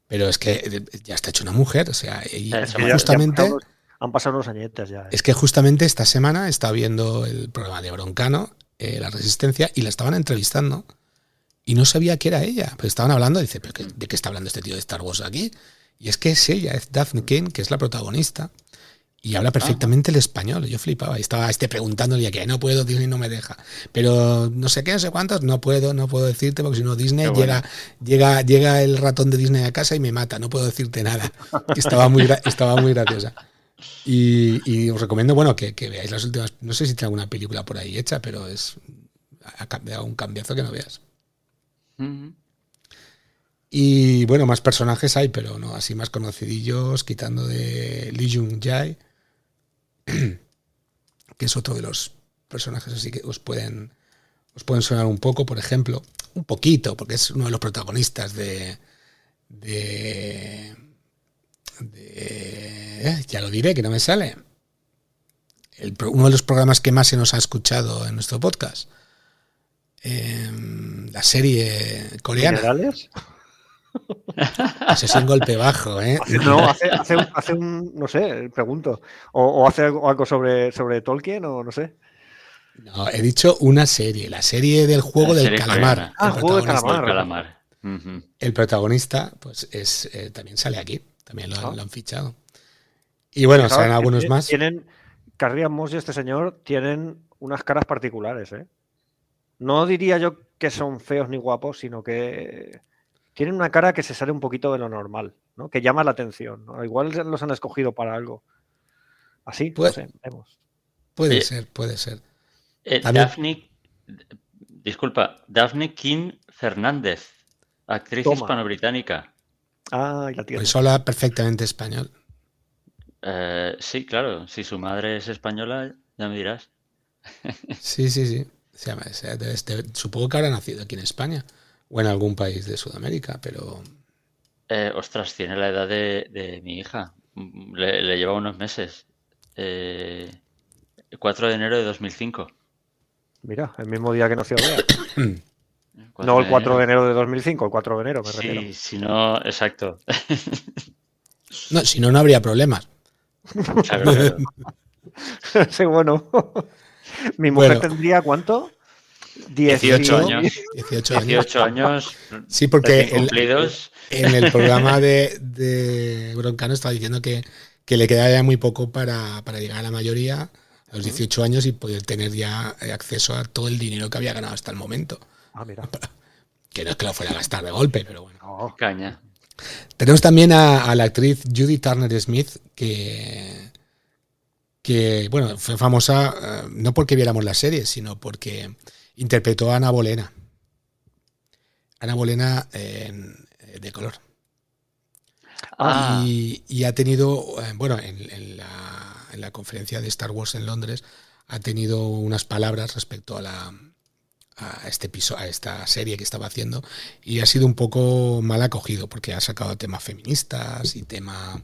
Pero es que eh, ya está hecho una mujer, o sea, justamente... Han pasado unos añetes ya. ¿eh? Es que justamente esta semana estaba viendo el programa de Broncano, eh, La Resistencia, y la estaban entrevistando. Y no sabía que era ella. Pues estaban hablando, y dice, ¿pero ¿de qué está hablando este tío de Star Wars aquí? Y es que es ella, es Daphne Kane, que es la protagonista. Y habla perfectamente el español. Yo flipaba. Y estaba este preguntándole que no puedo, Disney no me deja. Pero no sé qué, no sé cuántos, no puedo, no puedo decirte, porque si no Disney llega, llega, llega el ratón de Disney a casa y me mata. No puedo decirte nada. Estaba muy, estaba muy graciosa. Y, os recomiendo, bueno, que, veáis las últimas. No sé si tiene alguna película por ahí hecha, pero es. Ha cambiado un cambiazo que no veas. Y bueno, más personajes hay, pero no así más conocidillos, quitando de Lee Jung Jae, que es otro de los personajes así que os pueden os pueden sonar un poco, por ejemplo, un poquito, porque es uno de los protagonistas de, de ya lo diré, que no me sale. uno de los programas que más se nos ha escuchado en nuestro podcast. Em, la serie coreana. ¿Generales? Ese es un golpe bajo, ¿eh? No, hace, un, no sé, pregunto. O, hace algo sobre, sobre Tolkien o no sé. No, he dicho una serie, la serie del juego del calamar. Ah, el juego del calamar. El protagonista, pues es eh, también sale aquí. También lo, han fichado. Y bueno, salen algunos más. Tienen, Moss y este señor tienen unas caras particulares, ¿eh? No diría yo que son feos ni guapos, sino que tienen una cara que se sale un poquito de lo normal, ¿no? Que llama la atención. Igual los han escogido para algo. Así, puede, vemos. Puede ser, puede ser. Eh, Daphne, disculpa, Daphne King Fernández, actriz hispano-británica. Ah, la Pues habla perfectamente español. Eh, sí, claro. Si su madre es española, ya me dirás. sí, sí, sí. supongo que habrá nacido aquí en España o en algún país de Sudamérica, pero... Eh, ostras, tiene la edad de, mi hija. Le, lleva unos meses. Eh, 4 de enero de 2005. Mira, el mismo día que nació Bea. No el 4 de enero de 2005, el 4 de enero, me refiero. Sí, si no, exacto. No, si no, no habría problemas. sí, bueno. Mi mujer tendría cuánto? 18, años. 18 años. Sí, porque en el programa de, de, Broncano estaba diciendo que, que le quedaba muy poco para, para, llegar a la mayoría, a los 18 años, y poder tener ya acceso a todo el dinero que había ganado hasta el momento. Ah, mira. Que no es que lo fuera a gastar de golpe, pero bueno. Oh, caña. Tenemos también a, la actriz Judy Turner Smith, que, que, bueno, fue famosa eh, no porque viéramos la serie, sino porque interpretó a Ana Bolena. Ana Bolena de color. Ah. Y, ha tenido, eh, bueno, en, la, en la conferencia de Star Wars en Londres, ha tenido unas palabras respecto a la, a este piso, a esta serie que estaba haciendo y ha sido un poco mal acogido porque ha sacado temas feministas y tema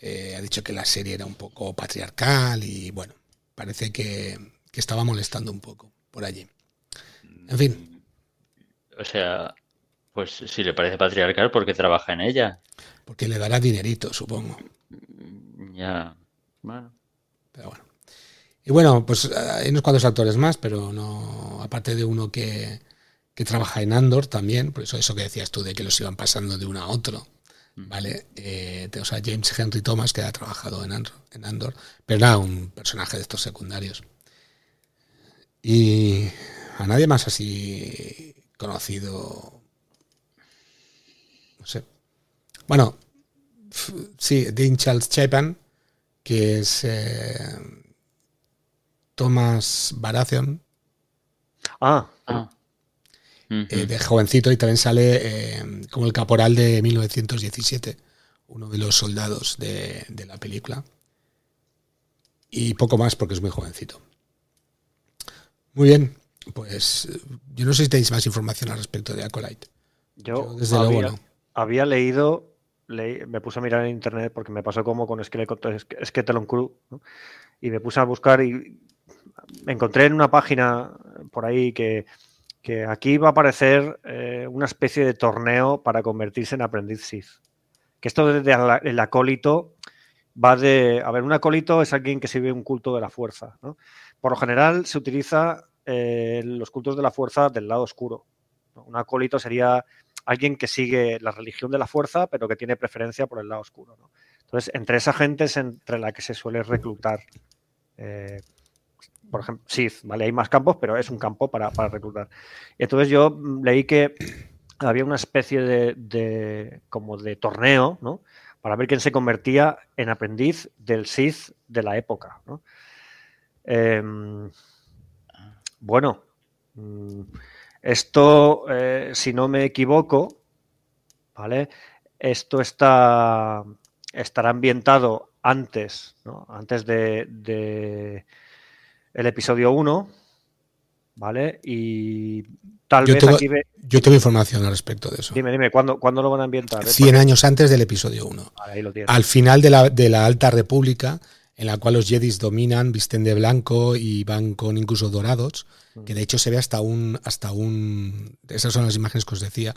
eh, ha dicho que la serie era un poco patriarcal y bueno parece que, estaba molestando un poco por allí. En fin. O sea pues si le parece patriarcal porque trabaja en ella porque le dará dinerito supongo. Ya bueno. Pero bueno Y bueno, pues hay unos cuantos actores más, pero no, aparte de uno que, que trabaja en Andor también, por eso eso que decías tú de que los iban pasando de uno a otro. ¿Vale? Eh, o sea, James Henry Thomas, que ha trabajado en Andor, en Andor, pero nada, un personaje de estos secundarios. Y a nadie más así conocido. No sé. Bueno, sí, Dean Charles Chapin, que es eh, Thomas Baratheon. Ah, ah. Eh, de jovencito y también sale eh, como el caporal de 1917, uno de los soldados de, la película. Y poco más porque es muy jovencito. Muy bien, pues yo no sé si tenéis más información al respecto de Acolyte. Yo, desde había, luego Había leído, me puse a mirar en internet porque me pasó como con Skeleton Crew, y me puse a buscar y encontré en una página por ahí que que aquí va a aparecer eh, una especie de torneo para convertirse en aprendiz Sith. Que esto desde el acólito va de... A ver, un acólito es alguien que sirve un culto de la fuerza. Por lo general se utiliza eh, los cultos de la fuerza del lado oscuro. Un acólito sería alguien que sigue la religión de la fuerza, pero que tiene preferencia por el lado oscuro. Entonces, entre esa gente es entre la que se suele reclutar eh, por ejemplo, Sith, ¿vale? Hay más campos, pero es un campo para, reclutar. Y entonces yo mm, leí que había una especie de, como de torneo, ¿no? Para ver quién se convertía en aprendiz del Sith de la época, ¿no? Em, bueno, mm, esto, eh, si no me equivoco, ¿vale? Esto está, estará ambientado antes, ¿no? Antes de el episodio 1, ¿vale? Y tal vez aquí Yo tengo información al respecto de eso. Dime, dime, ¿cuándo, ¿cuándo lo van a ambientar? 100 años antes del episodio 1. Al final de la, de la Alta República, en la cual los Jedis dominan, visten de blanco y van con incluso dorados, mm. que de hecho se ve hasta un, hasta un, esas son las imágenes que os decía,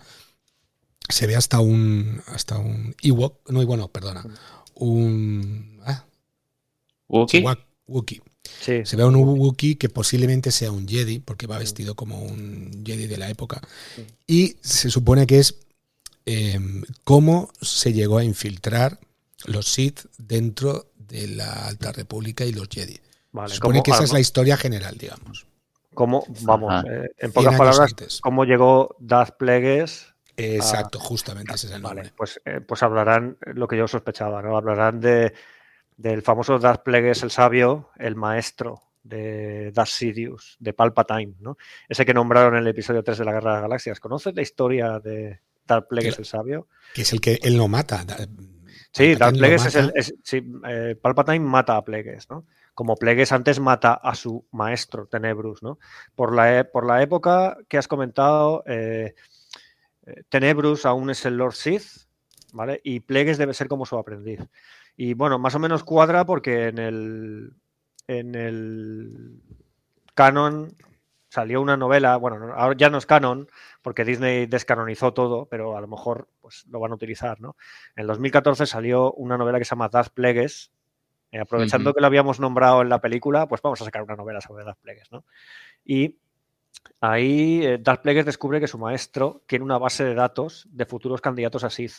se ve hasta un, hasta un Ewok, no, bueno, perdona, mm. un, ah, Wookie. Se ve a un Wookiee que posiblemente sea un Jedi, porque va vestido como un Jedi de la época. Y se supone que es em, cómo se llegó a infiltrar los Sith dentro de la Alta República y los Jedi. se supone que esa es la historia general, digamos. ¿Cómo, vamos, eh, en pocas palabras, cómo llegó Darth Plagueis Exacto, justamente ese es el nombre. pues, eh, pues hablarán lo que yo sospechaba, ¿no? Hablarán de del famoso Darth Plagueis el sabio, el maestro de Darth Sidious, de Palpatine, ¿no? Ese que nombraron en el episodio 3 de la Guerra de las Galaxias. ¿Conoces la historia de Darth Plagueis el sabio? Que es el que él no mata. Sí, Darth Plagueis es el... Eh, Palpatine mata a Plagueis, ¿no? Como Plagueis antes mata a su maestro, Tenebrus, ¿no? Por la, e, por la época que has comentado, eh, eh, Tenebrus aún es el Lord Sith, ¿vale? Y Plagueis debe ser como su aprendiz. Y bueno, más o menos cuadra porque en el, en el canon salió una novela, bueno, ahora ya no es canon, porque Disney descanonizó todo, pero a lo mejor pues, lo van a utilizar, ¿no? En 2014 salió una novela que se llama Das Plegues, eh, aprovechando que lo habíamos nombrado en la película, pues vamos a sacar una novela sobre Das Plegues, ¿no? Y ahí eh, Das Plegues descubre que su maestro tiene una base de datos de futuros candidatos a SID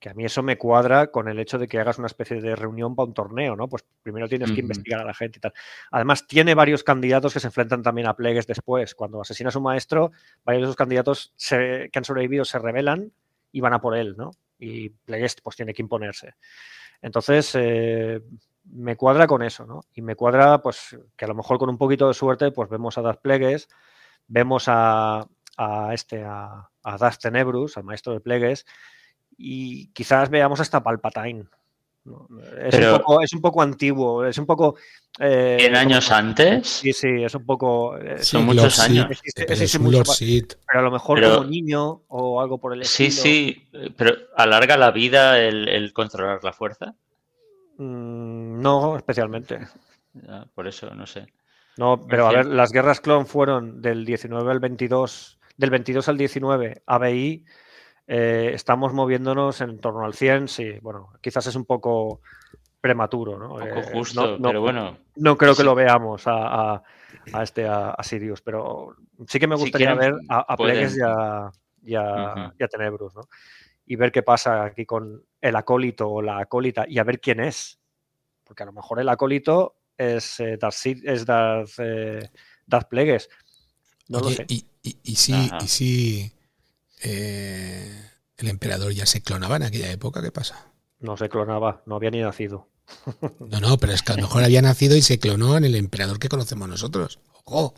que a mí eso me cuadra con el hecho de que hagas una especie de reunión para un torneo, ¿no? Pues primero tienes que investigar a la gente y tal. Además, tiene varios candidatos que se enfrentan también a plegues después. Cuando asesina a su maestro, varios de esos candidatos que han sobrevivido se rebelan y van a por él, ¿no? Y plegues pues tiene que imponerse. Entonces, eh, me cuadra con eso, ¿no? Y me cuadra, pues, que a lo mejor con un poquito de suerte, pues vemos a Das Plegues, vemos a, este, a, a Das Tenebrus, al maestro de Plegues, y quizás veamos hasta Palpatine. Es, un poco, antiguo, es un poco... Eh, ¿En años antes? Sí, sí, es un poco... Eh, Son muchos años. pero a lo mejor como niño o algo por el estilo. Sí, sí, pero ¿alarga la vida el, controlar la fuerza? Mm, no, especialmente. por eso, no sé. No, pero a ver, las guerras clon fueron del 19 al 22, del 22 al 19 ABI eh, estamos moviéndonos en torno al 100, sí, bueno, quizás es un poco prematuro, ¿no? Un poco justo, pero bueno. No creo que lo veamos a, este a, Sirius, pero sí que me gustaría ver a, Plegues y a, Tenebrus, ¿no? Y ver qué pasa aquí con el acólito o la acólita y a ver quién es. Porque a lo mejor el acólito es eh, Darth, es Darth, eh, Plagueis. No lo sé. Y, y, si, eh, el emperador ya se clonaba en aquella época, ¿qué pasa? No se clonaba, no había ni nacido. No, no, pero es que a lo mejor había nacido y se clonó en el emperador que conocemos nosotros. ¡Ojo!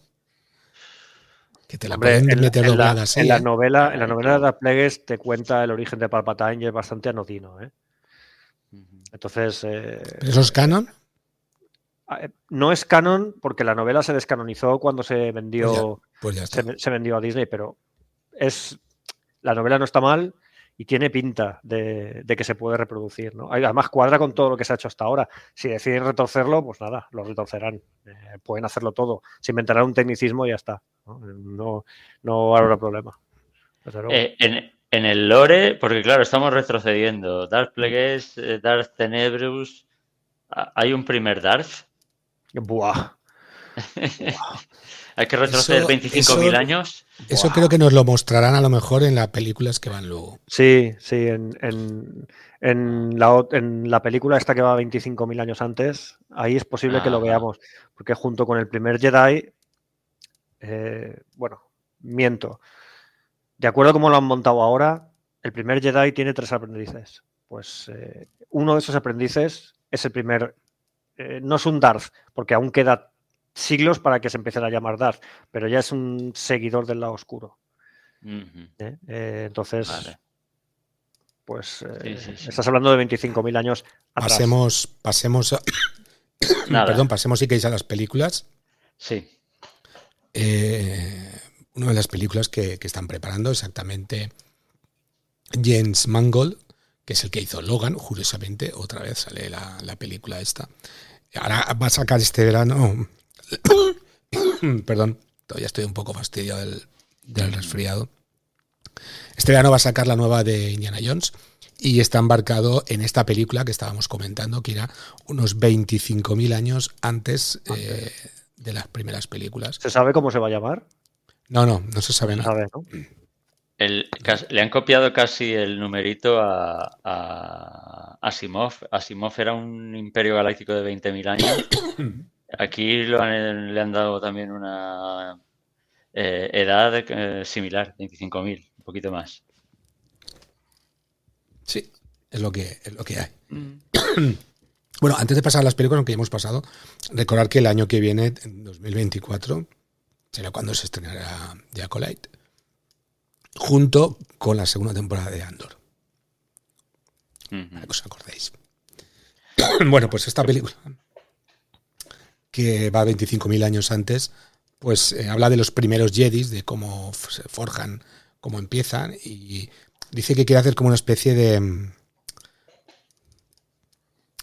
Que te la pueden meter en, la, en la novela, en la novela de Darth Plagueis te cuenta el origen de Palpatine y es bastante anodino, ¿eh? Entonces. ¿Eso es canon? Eh, no es canon porque la novela se descanonizó cuando se vendió, pues pues se, vendió a Disney, pero es la novela no está mal y tiene pinta de, que se puede reproducir. ¿no? Además, cuadra con todo lo que se ha hecho hasta ahora. Si deciden retorcerlo, pues nada, lo retorcerán. Eh, pueden hacerlo todo. Se inventará un tecnicismo y ya está. No, no, habrá problema. Eh, en, el lore, porque claro, estamos retrocediendo. Dark Plagueis, Dark Tenebrus. ¿Hay un primer Darth? Buah. Hay que retroceder 25.000 años. Eso creo que nos lo mostrarán a lo mejor en las películas que van luego. Sí, sí, en, la, en la, película esta que va 25.000 años antes, ahí es posible que lo veamos, porque junto con el primer Jedi, eh, bueno, miento. De acuerdo a cómo lo han montado ahora, el primer Jedi tiene tres aprendices. Pues eh, uno de esos aprendices es el primer eh, no es un Darth, porque aún queda siglos para que se empiece a llamar Darth, pero ya es un seguidor del lado oscuro. ¿Eh? Eh, entonces, pues estás hablando de 25.000 años atrás. Pasemos, pasemos a... Perdón, pasemos si queréis a las películas. Sí. una de las películas que, están preparando exactamente James Mangold, que es el que hizo Logan, curiosamente, otra vez sale la, la película esta. Ahora va a sacar este verano. Perdón, todavía estoy un poco fastidiado del, resfriado. Este verano va a sacar la nueva de Indiana Jones y está embarcado en esta película que estábamos comentando, que era unos 25.000 años antes eh, de las primeras películas. ¿Se sabe cómo se va a llamar? No, no, no se sabe nada. le han copiado casi el numerito a Asimov. Asimov era un imperio galáctico de 20.000 años. Aquí le han dado también una eh, edad eh, similar, 25.000, un poquito más. Sí, es lo que, es lo que hay. Mm. bueno, antes de pasar a las películas que hemos pasado, recordar que el año que viene, en 2024, será cuando se estrenará The Acolyte, junto con la segunda temporada de Andor que os acordéis. bueno, pues esta película, que va 25.000 años antes, pues eh, habla de los primeros Jedis, de cómo se forjan, cómo empiezan, y dice que quiere hacer como una especie de.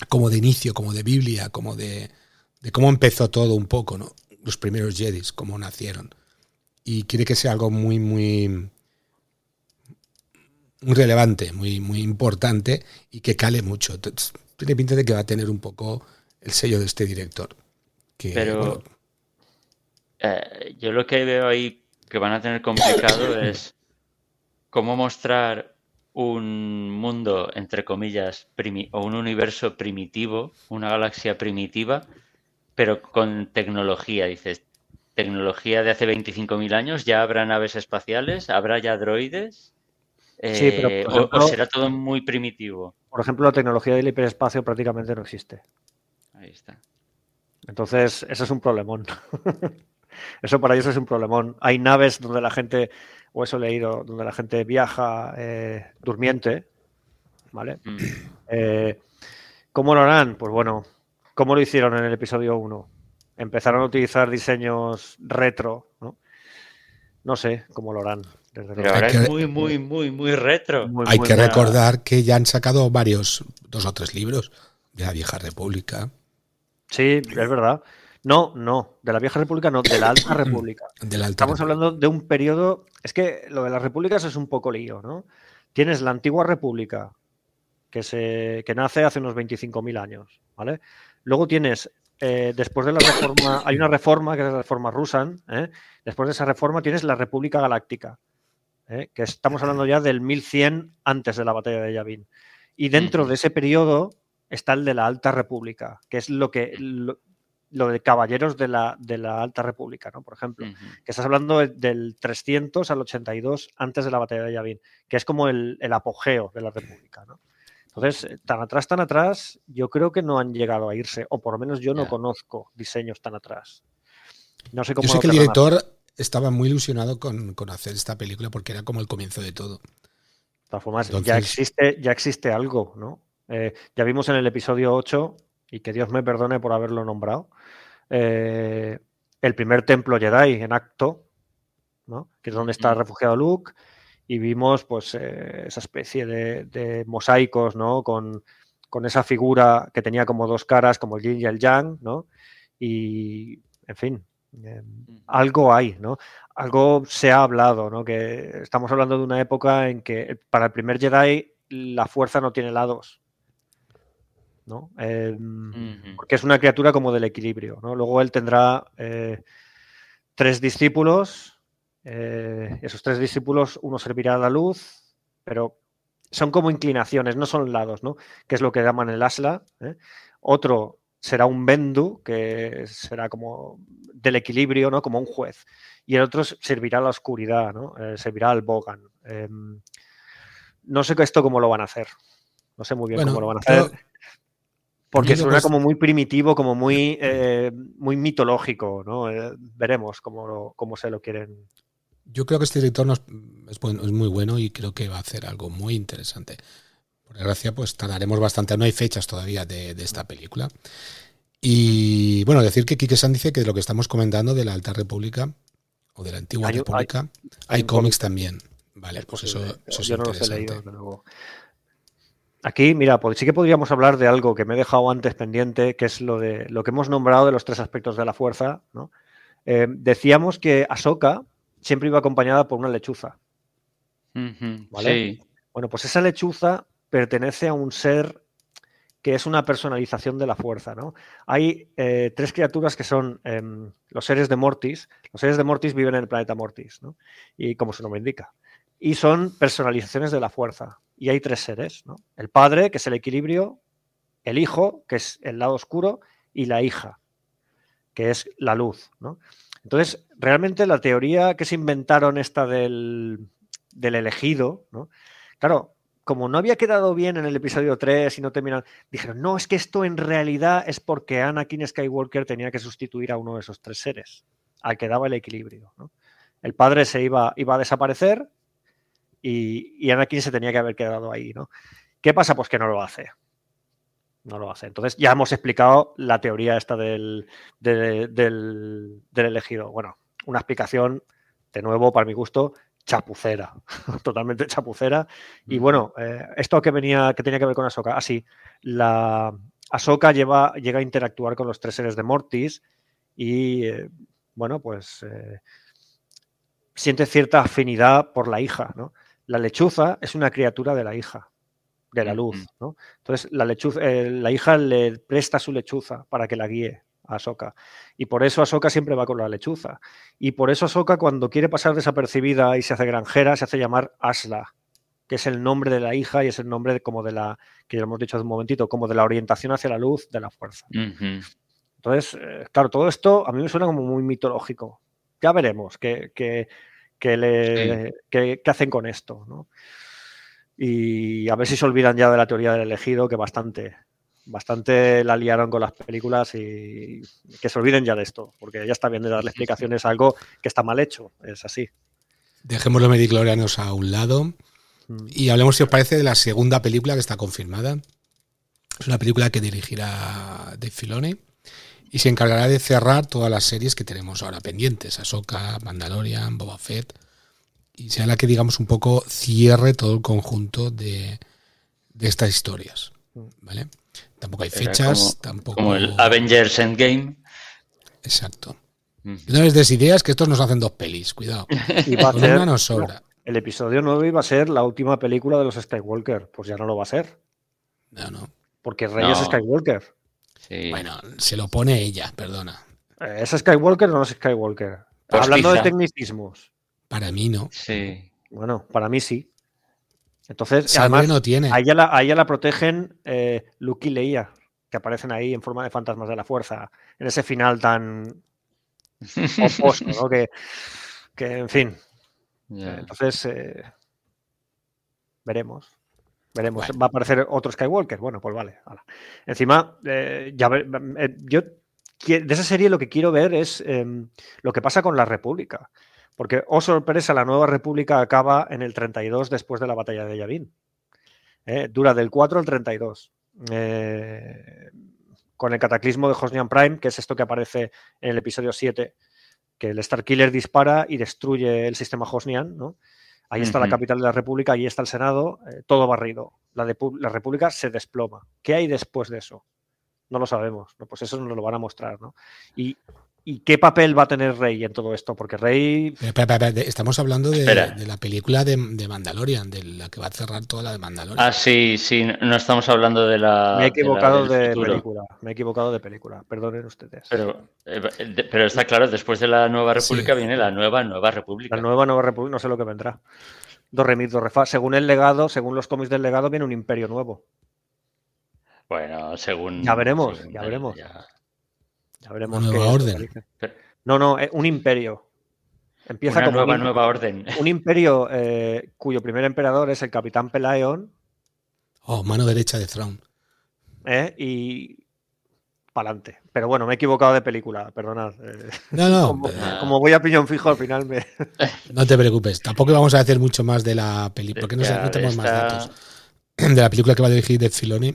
como de inicio, como de Biblia, como de, de cómo empezó todo un poco, ¿no? Los primeros Jedis, cómo nacieron. Y quiere que sea algo muy, muy muy relevante, muy, muy importante y que cale mucho. Tiene pinta de que va a tener un poco el sello de este director. Pero eh, yo lo que veo ahí que van a tener complicado es cómo mostrar un mundo, entre comillas, o un universo primitivo, una galaxia primitiva, pero con tecnología. Dices, tecnología de hace 25.000 años, ya habrá naves espaciales, habrá ya droides sí, pero eh, o, será todo muy primitivo. Por ejemplo, la tecnología del hiperespacio prácticamente no existe. Ahí está. Entonces, eso es un problemón. eso para ellos es un problemón. Hay naves donde la gente, o eso he leído, donde la gente viaja eh, durmiente. ¿Vale? Mm. Eh, ¿Cómo lo harán? Pues bueno, ¿cómo lo hicieron en el episodio 1? Empezaron a utilizar diseños retro, ¿no? No sé cómo lo harán. Pero ahora es muy, muy, muy, muy retro. hay que recordar que ya han sacado varios, dos o tres libros de la Vieja República. Sí, es verdad. No, no, de la Vieja República no, de la Alta República. Estamos hablando de un periodo. Es que lo de las repúblicas es un poco lío, ¿no? Tienes la antigua República, que, se, que nace hace unos 25.000 años, ¿vale? Luego tienes, eh, después de la reforma, hay una reforma que es la reforma rusa, ¿eh? después de esa reforma tienes la República Galáctica, ¿eh? que estamos hablando ya del 1100 antes de la batalla de Yavin. Y dentro de ese periodo está el de la Alta República, que es lo que lo, de caballeros de la, de la, Alta República, ¿no? Por ejemplo, que estás hablando del 300 al 82 antes de la batalla de Yavin, que es como el, el apogeo de la República, ¿no? Entonces, eh, tan atrás, tan atrás, yo creo que no han llegado a irse, o por lo menos yo no conozco diseños tan atrás. No sé cómo. Yo sé que el director estaba muy ilusionado con, hacer esta película porque era como el comienzo de todo. De todas formas, ya, existe, ya existe algo, ¿no? Eh, ya vimos en el episodio 8, y que Dios me perdone por haberlo nombrado, eh, el primer templo Jedi en acto, ¿no? que es donde está refugiado Luke, y vimos pues eh, esa especie de, mosaicos, ¿no? Con, esa figura que tenía como dos caras, como el yin y el yang, ¿no? Y, en fin, em, algo hay, ¿no? Algo se ha hablado, ¿no? Que estamos hablando de una época en que para el primer Jedi la fuerza no tiene lados, ¿no? Em, porque es una criatura como del equilibrio, ¿no? Luego él tendrá eh, tres discípulos, eh, esos tres discípulos, uno servirá a la luz, pero son como inclinaciones, no son lados, ¿no? Que es lo que llaman el asla. ¿eh? Otro será un bendu, que será como del equilibrio, ¿no? Como un juez. Y el otro servirá a la oscuridad, ¿no? Eh, servirá al bogan. Em, no sé esto cómo lo van a hacer. No sé muy bien cómo lo van a hacer. Porque suena como muy primitivo, como muy, muy mitológico, ¿no? veremos cómo, cómo se lo quieren yo creo que este director es, muy bueno y creo que va a hacer algo muy interesante. Por desgracia, pues tardaremos bastante. No hay fechas todavía de, esta película. Y bueno, decir que Quique San dice que de lo que estamos comentando de la Alta República o de la Antigua República, hay, cómics también. Vale, pues eso, eso es interesante. Aquí, mira, pues sí que podríamos hablar de algo que me he dejado antes pendiente, que es lo de lo que hemos nombrado de los tres aspectos de la fuerza. Eh, decíamos que Ahsoka siempre iba acompañada por una lechuza. ¿vale? Bueno, pues esa lechuza pertenece a un ser que es una personalización de la fuerza, ¿no? Hay eh, tres criaturas que son em, los seres de Mortis. Los seres de Mortis viven en el planeta Mortis, ¿no? Y como su nombre indica. Y son personalizaciones de la fuerza. Y hay tres seres, ¿no? El padre, que es el equilibrio, el hijo, que es el lado oscuro, y la hija, que es la luz, ¿no? Entonces, realmente la teoría que se inventaron esta del, elegido, ¿no? Claro, como no había quedado bien en el episodio 3 y no terminaron, dijeron, no, es que esto en realidad es porque Anakin Skywalker tenía que sustituir a uno de esos tres seres, al que daba el equilibrio. El padre se iba, iba a desaparecer y, y, Anakin se tenía que haber quedado ahí. ¿no? ¿Qué pasa? Pues que no lo hace no lo hace. Entonces ya hemos explicado la teoría esta del, del, elegido. Bueno, una explicación, de nuevo, para mi gusto, chapucera, totalmente chapucera. Y bueno, eh, esto que venía, que tenía que ver con Ahsoka, así, ah, la Ahsoka lleva, llega a interactuar con los tres seres de Mortis y, eh, bueno, pues eh, siente cierta afinidad por la hija, ¿no? La lechuza es una criatura de la hija de la luz. ¿no? Entonces, la, lechuza, eh, la hija le presta su lechuza para que la guíe a Ahsoka. Y por eso Ahsoka siempre va con la lechuza. Y por eso Ahsoka, cuando quiere pasar desapercibida y se hace granjera, se hace llamar Asla, que es el nombre de la hija y es el nombre como de la, que ya hemos dicho hace un momentito, como de la orientación hacia la luz de la fuerza. Entonces, eh, claro, todo esto a mí me suena como muy mitológico. Ya veremos qué, qué, le, qué hacen con esto. ¿no? y a ver si se olvidan ya de la teoría del elegido, que bastante, bastante la liaron con las películas y que se olviden ya de esto, porque ya está bien de darle explicaciones a algo que está mal hecho, es así. Dejemos los mediclorianos a un lado mm. y hablemos, si os parece, de la segunda película que está confirmada. Es una película que dirigirá Dave Filoni y se encargará de cerrar todas las series que tenemos ahora pendientes: Ahsoka, Mandalorian, Boba Fett y sea la que, digamos, un poco cierre todo el conjunto de, estas historias. ¿Vale? Tampoco hay fechas, tampoco. Como el Avengers Endgame. Exacto. No les des ideas que estos nos hacen dos pelis, cuidado. Y va a ser, una nos sobra. el episodio 9 iba a ser la última película de los Skywalker. Pues ya no lo va a ser. No, no. Porque Rey es Skywalker. Bueno, se lo pone ella, perdona. Eh, ¿Es Skywalker o no es Skywalker? Hablando de tecnicismos. Para mí no. Sí. Bueno, para mí sí. Entonces, además, no tiene. A ella la, la protegen eh, Luke y Leia, que aparecen ahí en forma de fantasmas de la fuerza, en ese final tan opuesto, ¿no? Que, en fin. Entonces, eh, veremos. Veremos. Va a aparecer otro Skywalker. Bueno, pues vale. Encima, eh, ya yo de esa serie lo que quiero ver es em, lo que pasa con la República. Porque, oh sorpresa, la nueva república acaba en el 32 después de la batalla de Yavin. Eh, dura del 4 al 32. Eh, con el cataclismo de Hosnian Prime, que es esto que aparece en el episodio 7, que el Starkiller dispara y destruye el sistema Hosnian, ¿no? Ahí está la capital de la República, ahí está el Senado, eh, todo barrido. La, la, República se desploma. ¿Qué hay después de eso? No lo sabemos. ¿no? Pues eso nos lo van a mostrar. ¿no? Y ¿Y qué papel va a tener Rey en todo esto? Porque Rey. estamos hablando de, la película de, Mandalorian, de la que va a cerrar toda la de Mandalorian. Ah, sí, sí, no estamos hablando de la. Me he equivocado de, película. Me he equivocado de película. Perdonen ustedes. Pero, eh, pero está claro, después de la Nueva República viene la nueva Nueva República. La nueva Nueva República, no sé lo que vendrá. Dos remit, dos refa. Según el legado, según los cómics del legado, viene un imperio nuevo. Bueno, según. Ya veremos, ya veremos. Ya veremos. Nueva orden. No, no, un imperio. Empieza como nueva, nueva orden. Un imperio eh, cuyo primer emperador es el capitán Pelaeon. Oh, mano derecha de Thrawn. ¿Eh? Y para adelante. Pero bueno, me he equivocado de película, perdonad. Eh. no, no. Como, voy a piñón fijo al final me. no te preocupes. Tampoco vamos a decir mucho más de la película, porque no, tenemos más datos. De la película que va a dirigir de Filoni.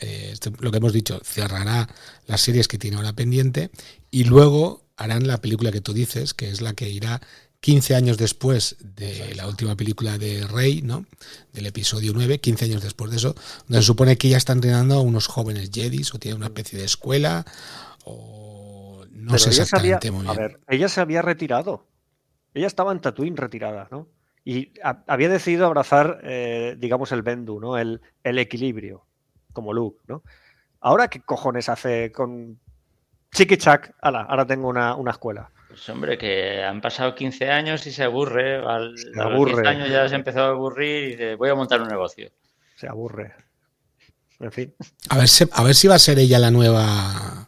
Eh, lo que hemos dicho, cerrará las series que tiene ahora pendiente y luego harán la película que tú dices, que es la que irá 15 años después de la última película de Rey, ¿no? Del episodio 9, 15 años después de eso, donde se supone que ya está entrenando a unos jóvenes Jedis o tiene una especie de escuela o no sé exactamente muy bien. A ver, ella se había retirado. Ella estaba en Tatooine retirada, ¿no? Y había decidido abrazar, eh, digamos, el Bendu, ¿no? El, el equilibrio como Luke, ¿no? Ahora, ¿qué cojones hace con Chiqui Chac? ahora tengo una, escuela. Pues hombre, que han pasado 15 años y se aburre. Al, se aburre. A los 15 años ya se ha empezado a aburrir y dice, voy a montar un negocio. Se aburre. En fin. A ver, si, a ver si va a ser ella la nueva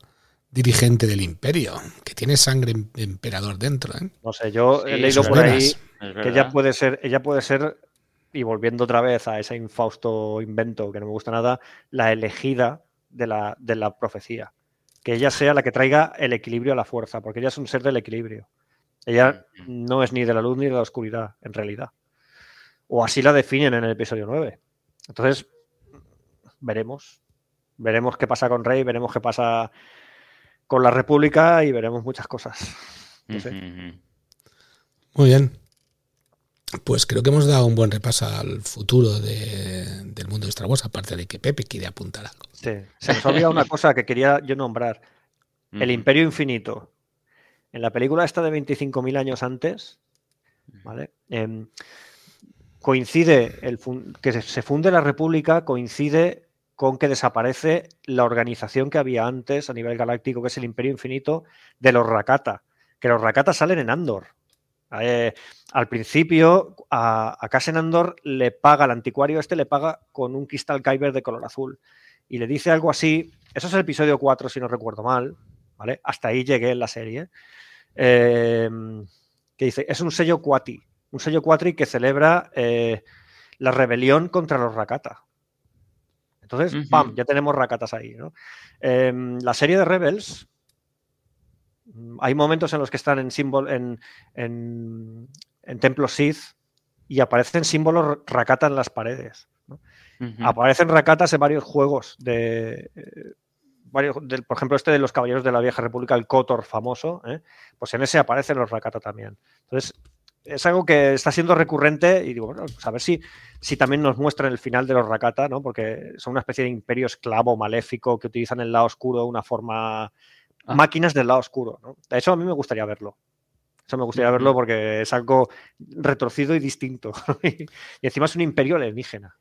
dirigente del imperio, que tiene sangre de emperador dentro. ¿eh? No sé, yo he leído por ahí que ella puede ser, ella puede ser y volviendo otra vez a ese infausto invento que no me gusta nada, la elegida de la, de la profecía. Que ella sea la que traiga el equilibrio a la fuerza, porque ella es un ser del equilibrio. Ella no es ni de la luz ni de la oscuridad, en realidad. O así la definen en el episodio 9. Entonces, veremos. Veremos qué pasa con Rey, veremos qué pasa con la República y veremos muchas cosas. Muy bien. Pues creo que hemos dado un buen repaso al futuro del mundo de Star Wars, aparte de que Pepe quiere apuntar algo. Sí, se nos olvida una cosa que quería yo nombrar. El Imperio Infinito. En la película esta de 25.000 años antes, ¿vale? Em, coincide el que se funde la República, coincide con que desaparece la organización que había antes a nivel galáctico, que es el Imperio Infinito de los Rakata. Que los Rakata salen en Andor. Eh, al principio, a, a Cassian Andor le paga, el anticuario este le paga con un cristal Kyber de color azul. Y le dice algo así, eso es el episodio 4, si no recuerdo mal, ¿vale? Hasta ahí llegué en la serie. Eh, que dice, es un sello Quati, un sello Quatri que celebra eh, la rebelión contra los Rakata. Entonces, ¡pam! Ya tenemos Rakatas ahí, ¿no? la serie de Rebels hay momentos en los que están en símbolo, en, en, templos Sith y aparecen símbolos Rakata en las paredes. Aparecen Rakatas en varios juegos de. Eh, varios, por ejemplo, este de los Caballeros de la Vieja República, el Kotor famoso, ¿eh? pues en ese aparecen los Rakata también. Entonces, es algo que está siendo recurrente y digo, bueno, pues a ver si, si también nos muestran el final de los Rakata, ¿no? Porque son una especie de imperio esclavo maléfico que utilizan el lado oscuro de una forma Ah. máquinas del lado oscuro. ¿no? Eso a mí me gustaría verlo. Eso me gustaría verlo porque es algo retorcido y distinto. y encima es un imperio alienígena.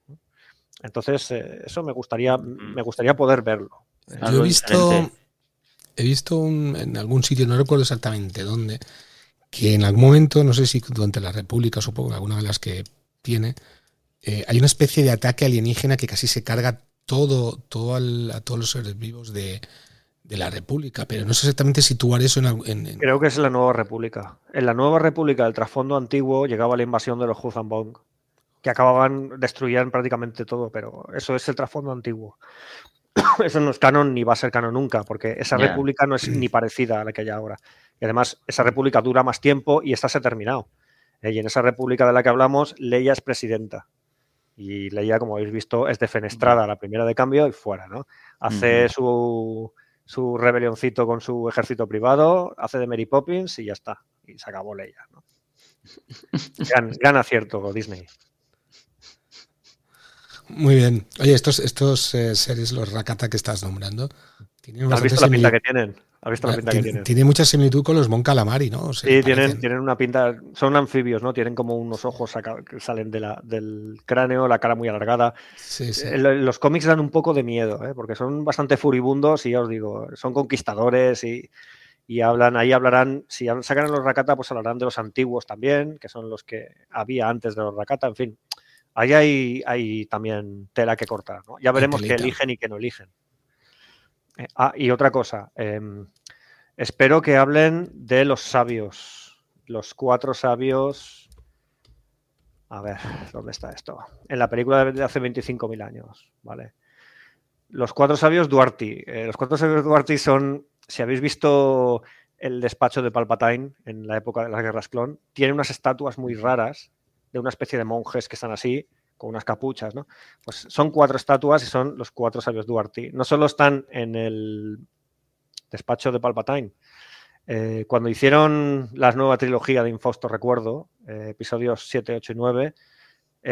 Entonces, eh, eso me gustaría, me gustaría poder verlo. Yo he visto, he visto en algún sitio, no recuerdo exactamente dónde, que en algún momento, no sé si durante la República, supongo, alguna de las que tiene, eh, hay una especie de ataque alienígena que casi se carga todo, todo a todos los seres vivos de, la República, pero no sé exactamente situar eso en, Creo que es la Nueva República. En la Nueva República, el trasfondo antiguo, llegaba la invasión de los Huzambong, que acababan, destruían prácticamente todo, pero eso es el trasfondo antiguo. eso no es canon ni va a ser canon nunca, porque esa república no es ni parecida a la que hay ahora. Y además, esa república dura más tiempo y esta se ha terminado. Eh, y en esa república de la que hablamos, Leia es presidenta. Y Leia, como habéis visto, es defenestrada, la primera de cambio y fuera, ¿no? Hace su, su rebelioncito con su ejército privado, hace de Mary Poppins y ya está. Y se acabó Leia, ¿no? gran acierto Disney. Muy bien. Oye, estos, estos eh, seres, los Rakata que estás nombrando, tienen ¿Has visto la pinta que tienen? ¿Has visto la ah, pinta que tienen? Tiene mucha similitud con los Mon Calamari, ¿no? sí, tienen, tienen una pinta. Son anfibios, ¿no? Tienen como unos ojos que salen de la, del cráneo, la cara muy alargada. Sí, sí. Eh, los cómics dan un poco de miedo, ¿eh? porque son bastante furibundos y ya os digo, son conquistadores y, y hablan, ahí hablarán, si sacan a los Rakata, pues hablarán de los antiguos también, que son los que había antes de los Rakata, en fin ahí hay, también tela que cortar. ¿no? Ya veremos qué eligen y qué no eligen. Eh, ah, y otra cosa. Em, espero que hablen de los sabios. Los cuatro sabios. A ver, ¿dónde está esto? En la película de hace 25.000 años, ¿vale? Los cuatro sabios Duarte. Eh, los cuatro sabios Duarte son, si habéis visto el despacho de Palpatine en la época de las guerras clon, tiene unas estatuas muy raras de una especie de monjes que están así, con unas capuchas, ¿no? Pues son cuatro estatuas y son los cuatro sabios Duarte. No solo están en el despacho de Palpatine. Eh, cuando hicieron la nueva trilogía de Infausto Recuerdo, eh, episodios 7, 8 y 9,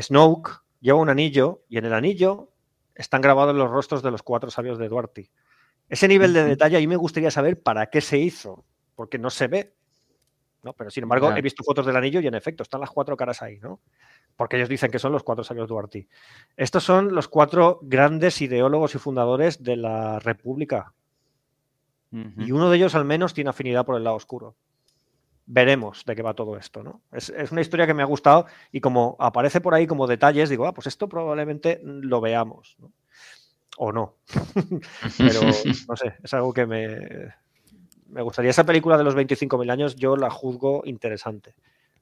Snoke lleva un anillo y en el anillo están grabados los rostros de los cuatro sabios de Duarte. Ese nivel de detalle a mí me gustaría saber para qué se hizo, porque no se ve. ¿no? Pero sin embargo, he visto fotos del anillo y en efecto están las cuatro caras ahí, ¿no? Porque ellos dicen que son los cuatro sabios Duarte. Estos son los cuatro grandes ideólogos y fundadores de la República. Y uno de ellos al menos tiene afinidad por el lado oscuro. Veremos de qué va todo esto, ¿no? Es, es una historia que me ha gustado y como aparece por ahí como detalles, digo, ah, pues esto probablemente lo veamos, ¿no? O no. Pero no sé, es algo que me, me gustaría esa película de los 25.000 años, yo la juzgo interesante.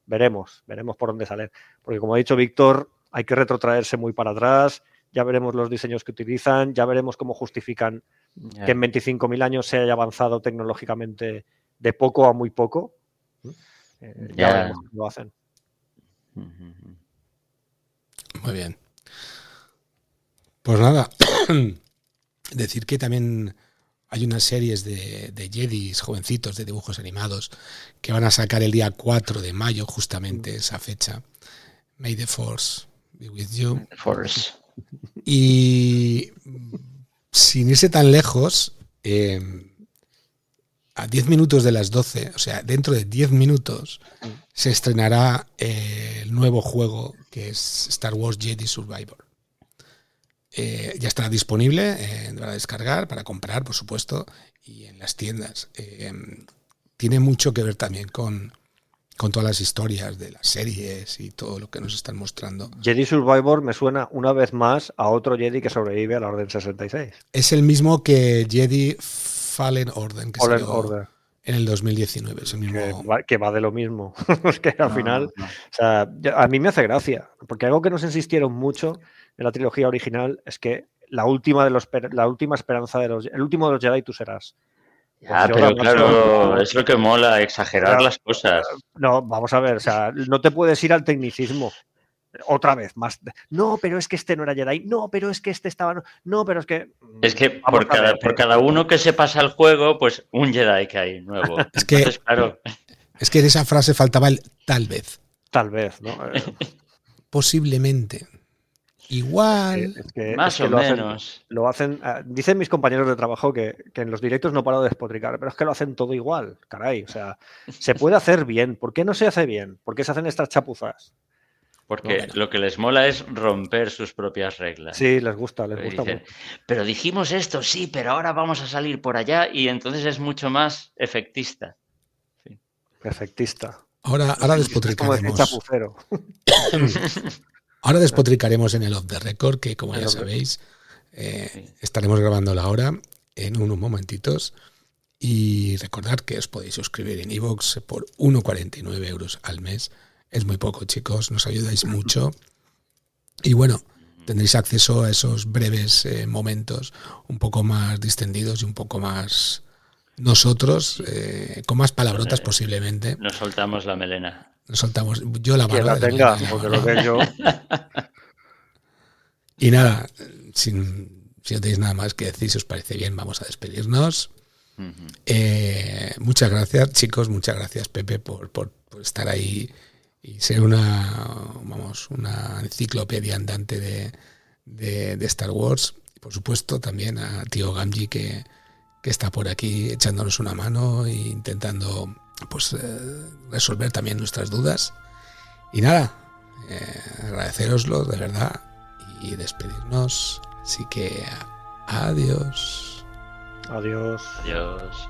Veremos, veremos por dónde sale. Porque como ha dicho Víctor, hay que retrotraerse muy para atrás, ya veremos los diseños que utilizan, ya veremos cómo justifican que en 25.000 años se haya avanzado tecnológicamente de poco a muy poco. Eh, ya veremos cómo lo hacen. Muy bien. Pues nada, decir que también hay unas series de, de Jedis jovencitos de dibujos animados que van a sacar el día 4 de mayo, justamente esa fecha. May the Force be with you. Force. Y sin irse tan lejos, em, a 10 minutos de las 12, o sea, dentro de 10 minutos, se estrenará eh, el nuevo juego que es Star Wars Jedi Survivor. Eh, ya estará disponible eh, para descargar, para comprar, por supuesto, y en las tiendas. Eh, tiene mucho que ver también con, con todas las historias de las series y todo lo que nos están mostrando. Jedi Survivor me suena una vez más a otro Jedi que sobrevive a la Orden 66. Es el mismo que Jedi Fallen Order, que Order. en el 2019. que, va, de lo mismo. es que al final, a mí me hace gracia, porque algo que nos insistieron mucho en la trilogía original es que la última, de los, la última esperanza de los... El último de los Jedi tú serás. Ya, pues pero claro, es lo que mola, exagerar las cosas. No, vamos a ver, o sea, no te puedes ir al tecnicismo. Otra vez, más. No, pero es que este no era Jedi. No, pero es que este estaba. No, pero es que. Es que por cada, por cada, uno que se pasa el juego, pues un Jedi que hay nuevo. Es que, claro. es que en esa frase faltaba el tal vez. Tal vez, ¿no? Posiblemente. Igual. más o menos. lo hacen. Ah, dicen mis compañeros de trabajo que, en los directos no paro de despotricar, pero es que lo hacen todo igual, caray. O sea, se puede hacer bien. ¿Por qué no se hace bien? ¿Por qué se hacen estas chapuzas? Porque lo que les mola es romper sus propias reglas. Sí, les gusta, les gusta mucho. Pero dijimos esto, sí, pero ahora vamos a salir por allá y entonces es mucho más efectista. Efectista. Ahora, ahora despotricaremos. ahora despotricaremos en el off the record, que como ya sabéis, eh, estaremos grabando la hora en unos momentitos. Y recordad que os podéis suscribir en iVoox por 1,49 euros al mes es muy poco, chicos, nos ayudáis mucho. Y bueno, tendréis acceso a esos breves eh, momentos un poco más distendidos y un poco más nosotros, eh, con más palabrotas posiblemente. Nos soltamos la melena. Nos soltamos, yo la barba. Que la tenga, porque lo que yo. y nada, sin, si no tenéis nada más que decir, si os parece bien, vamos a despedirnos. muchas gracias, chicos, muchas gracias, Pepe, por, por estar ahí y ser una, vamos, una enciclopedia andante de, de, Star Wars. Por supuesto, también a tío Gamji que, que está por aquí echándonos una mano e intentando pues eh, resolver también nuestras dudas. Y nada, eh, agradeceroslo de verdad y despedirnos. Así que adiós. Adiós. Adiós.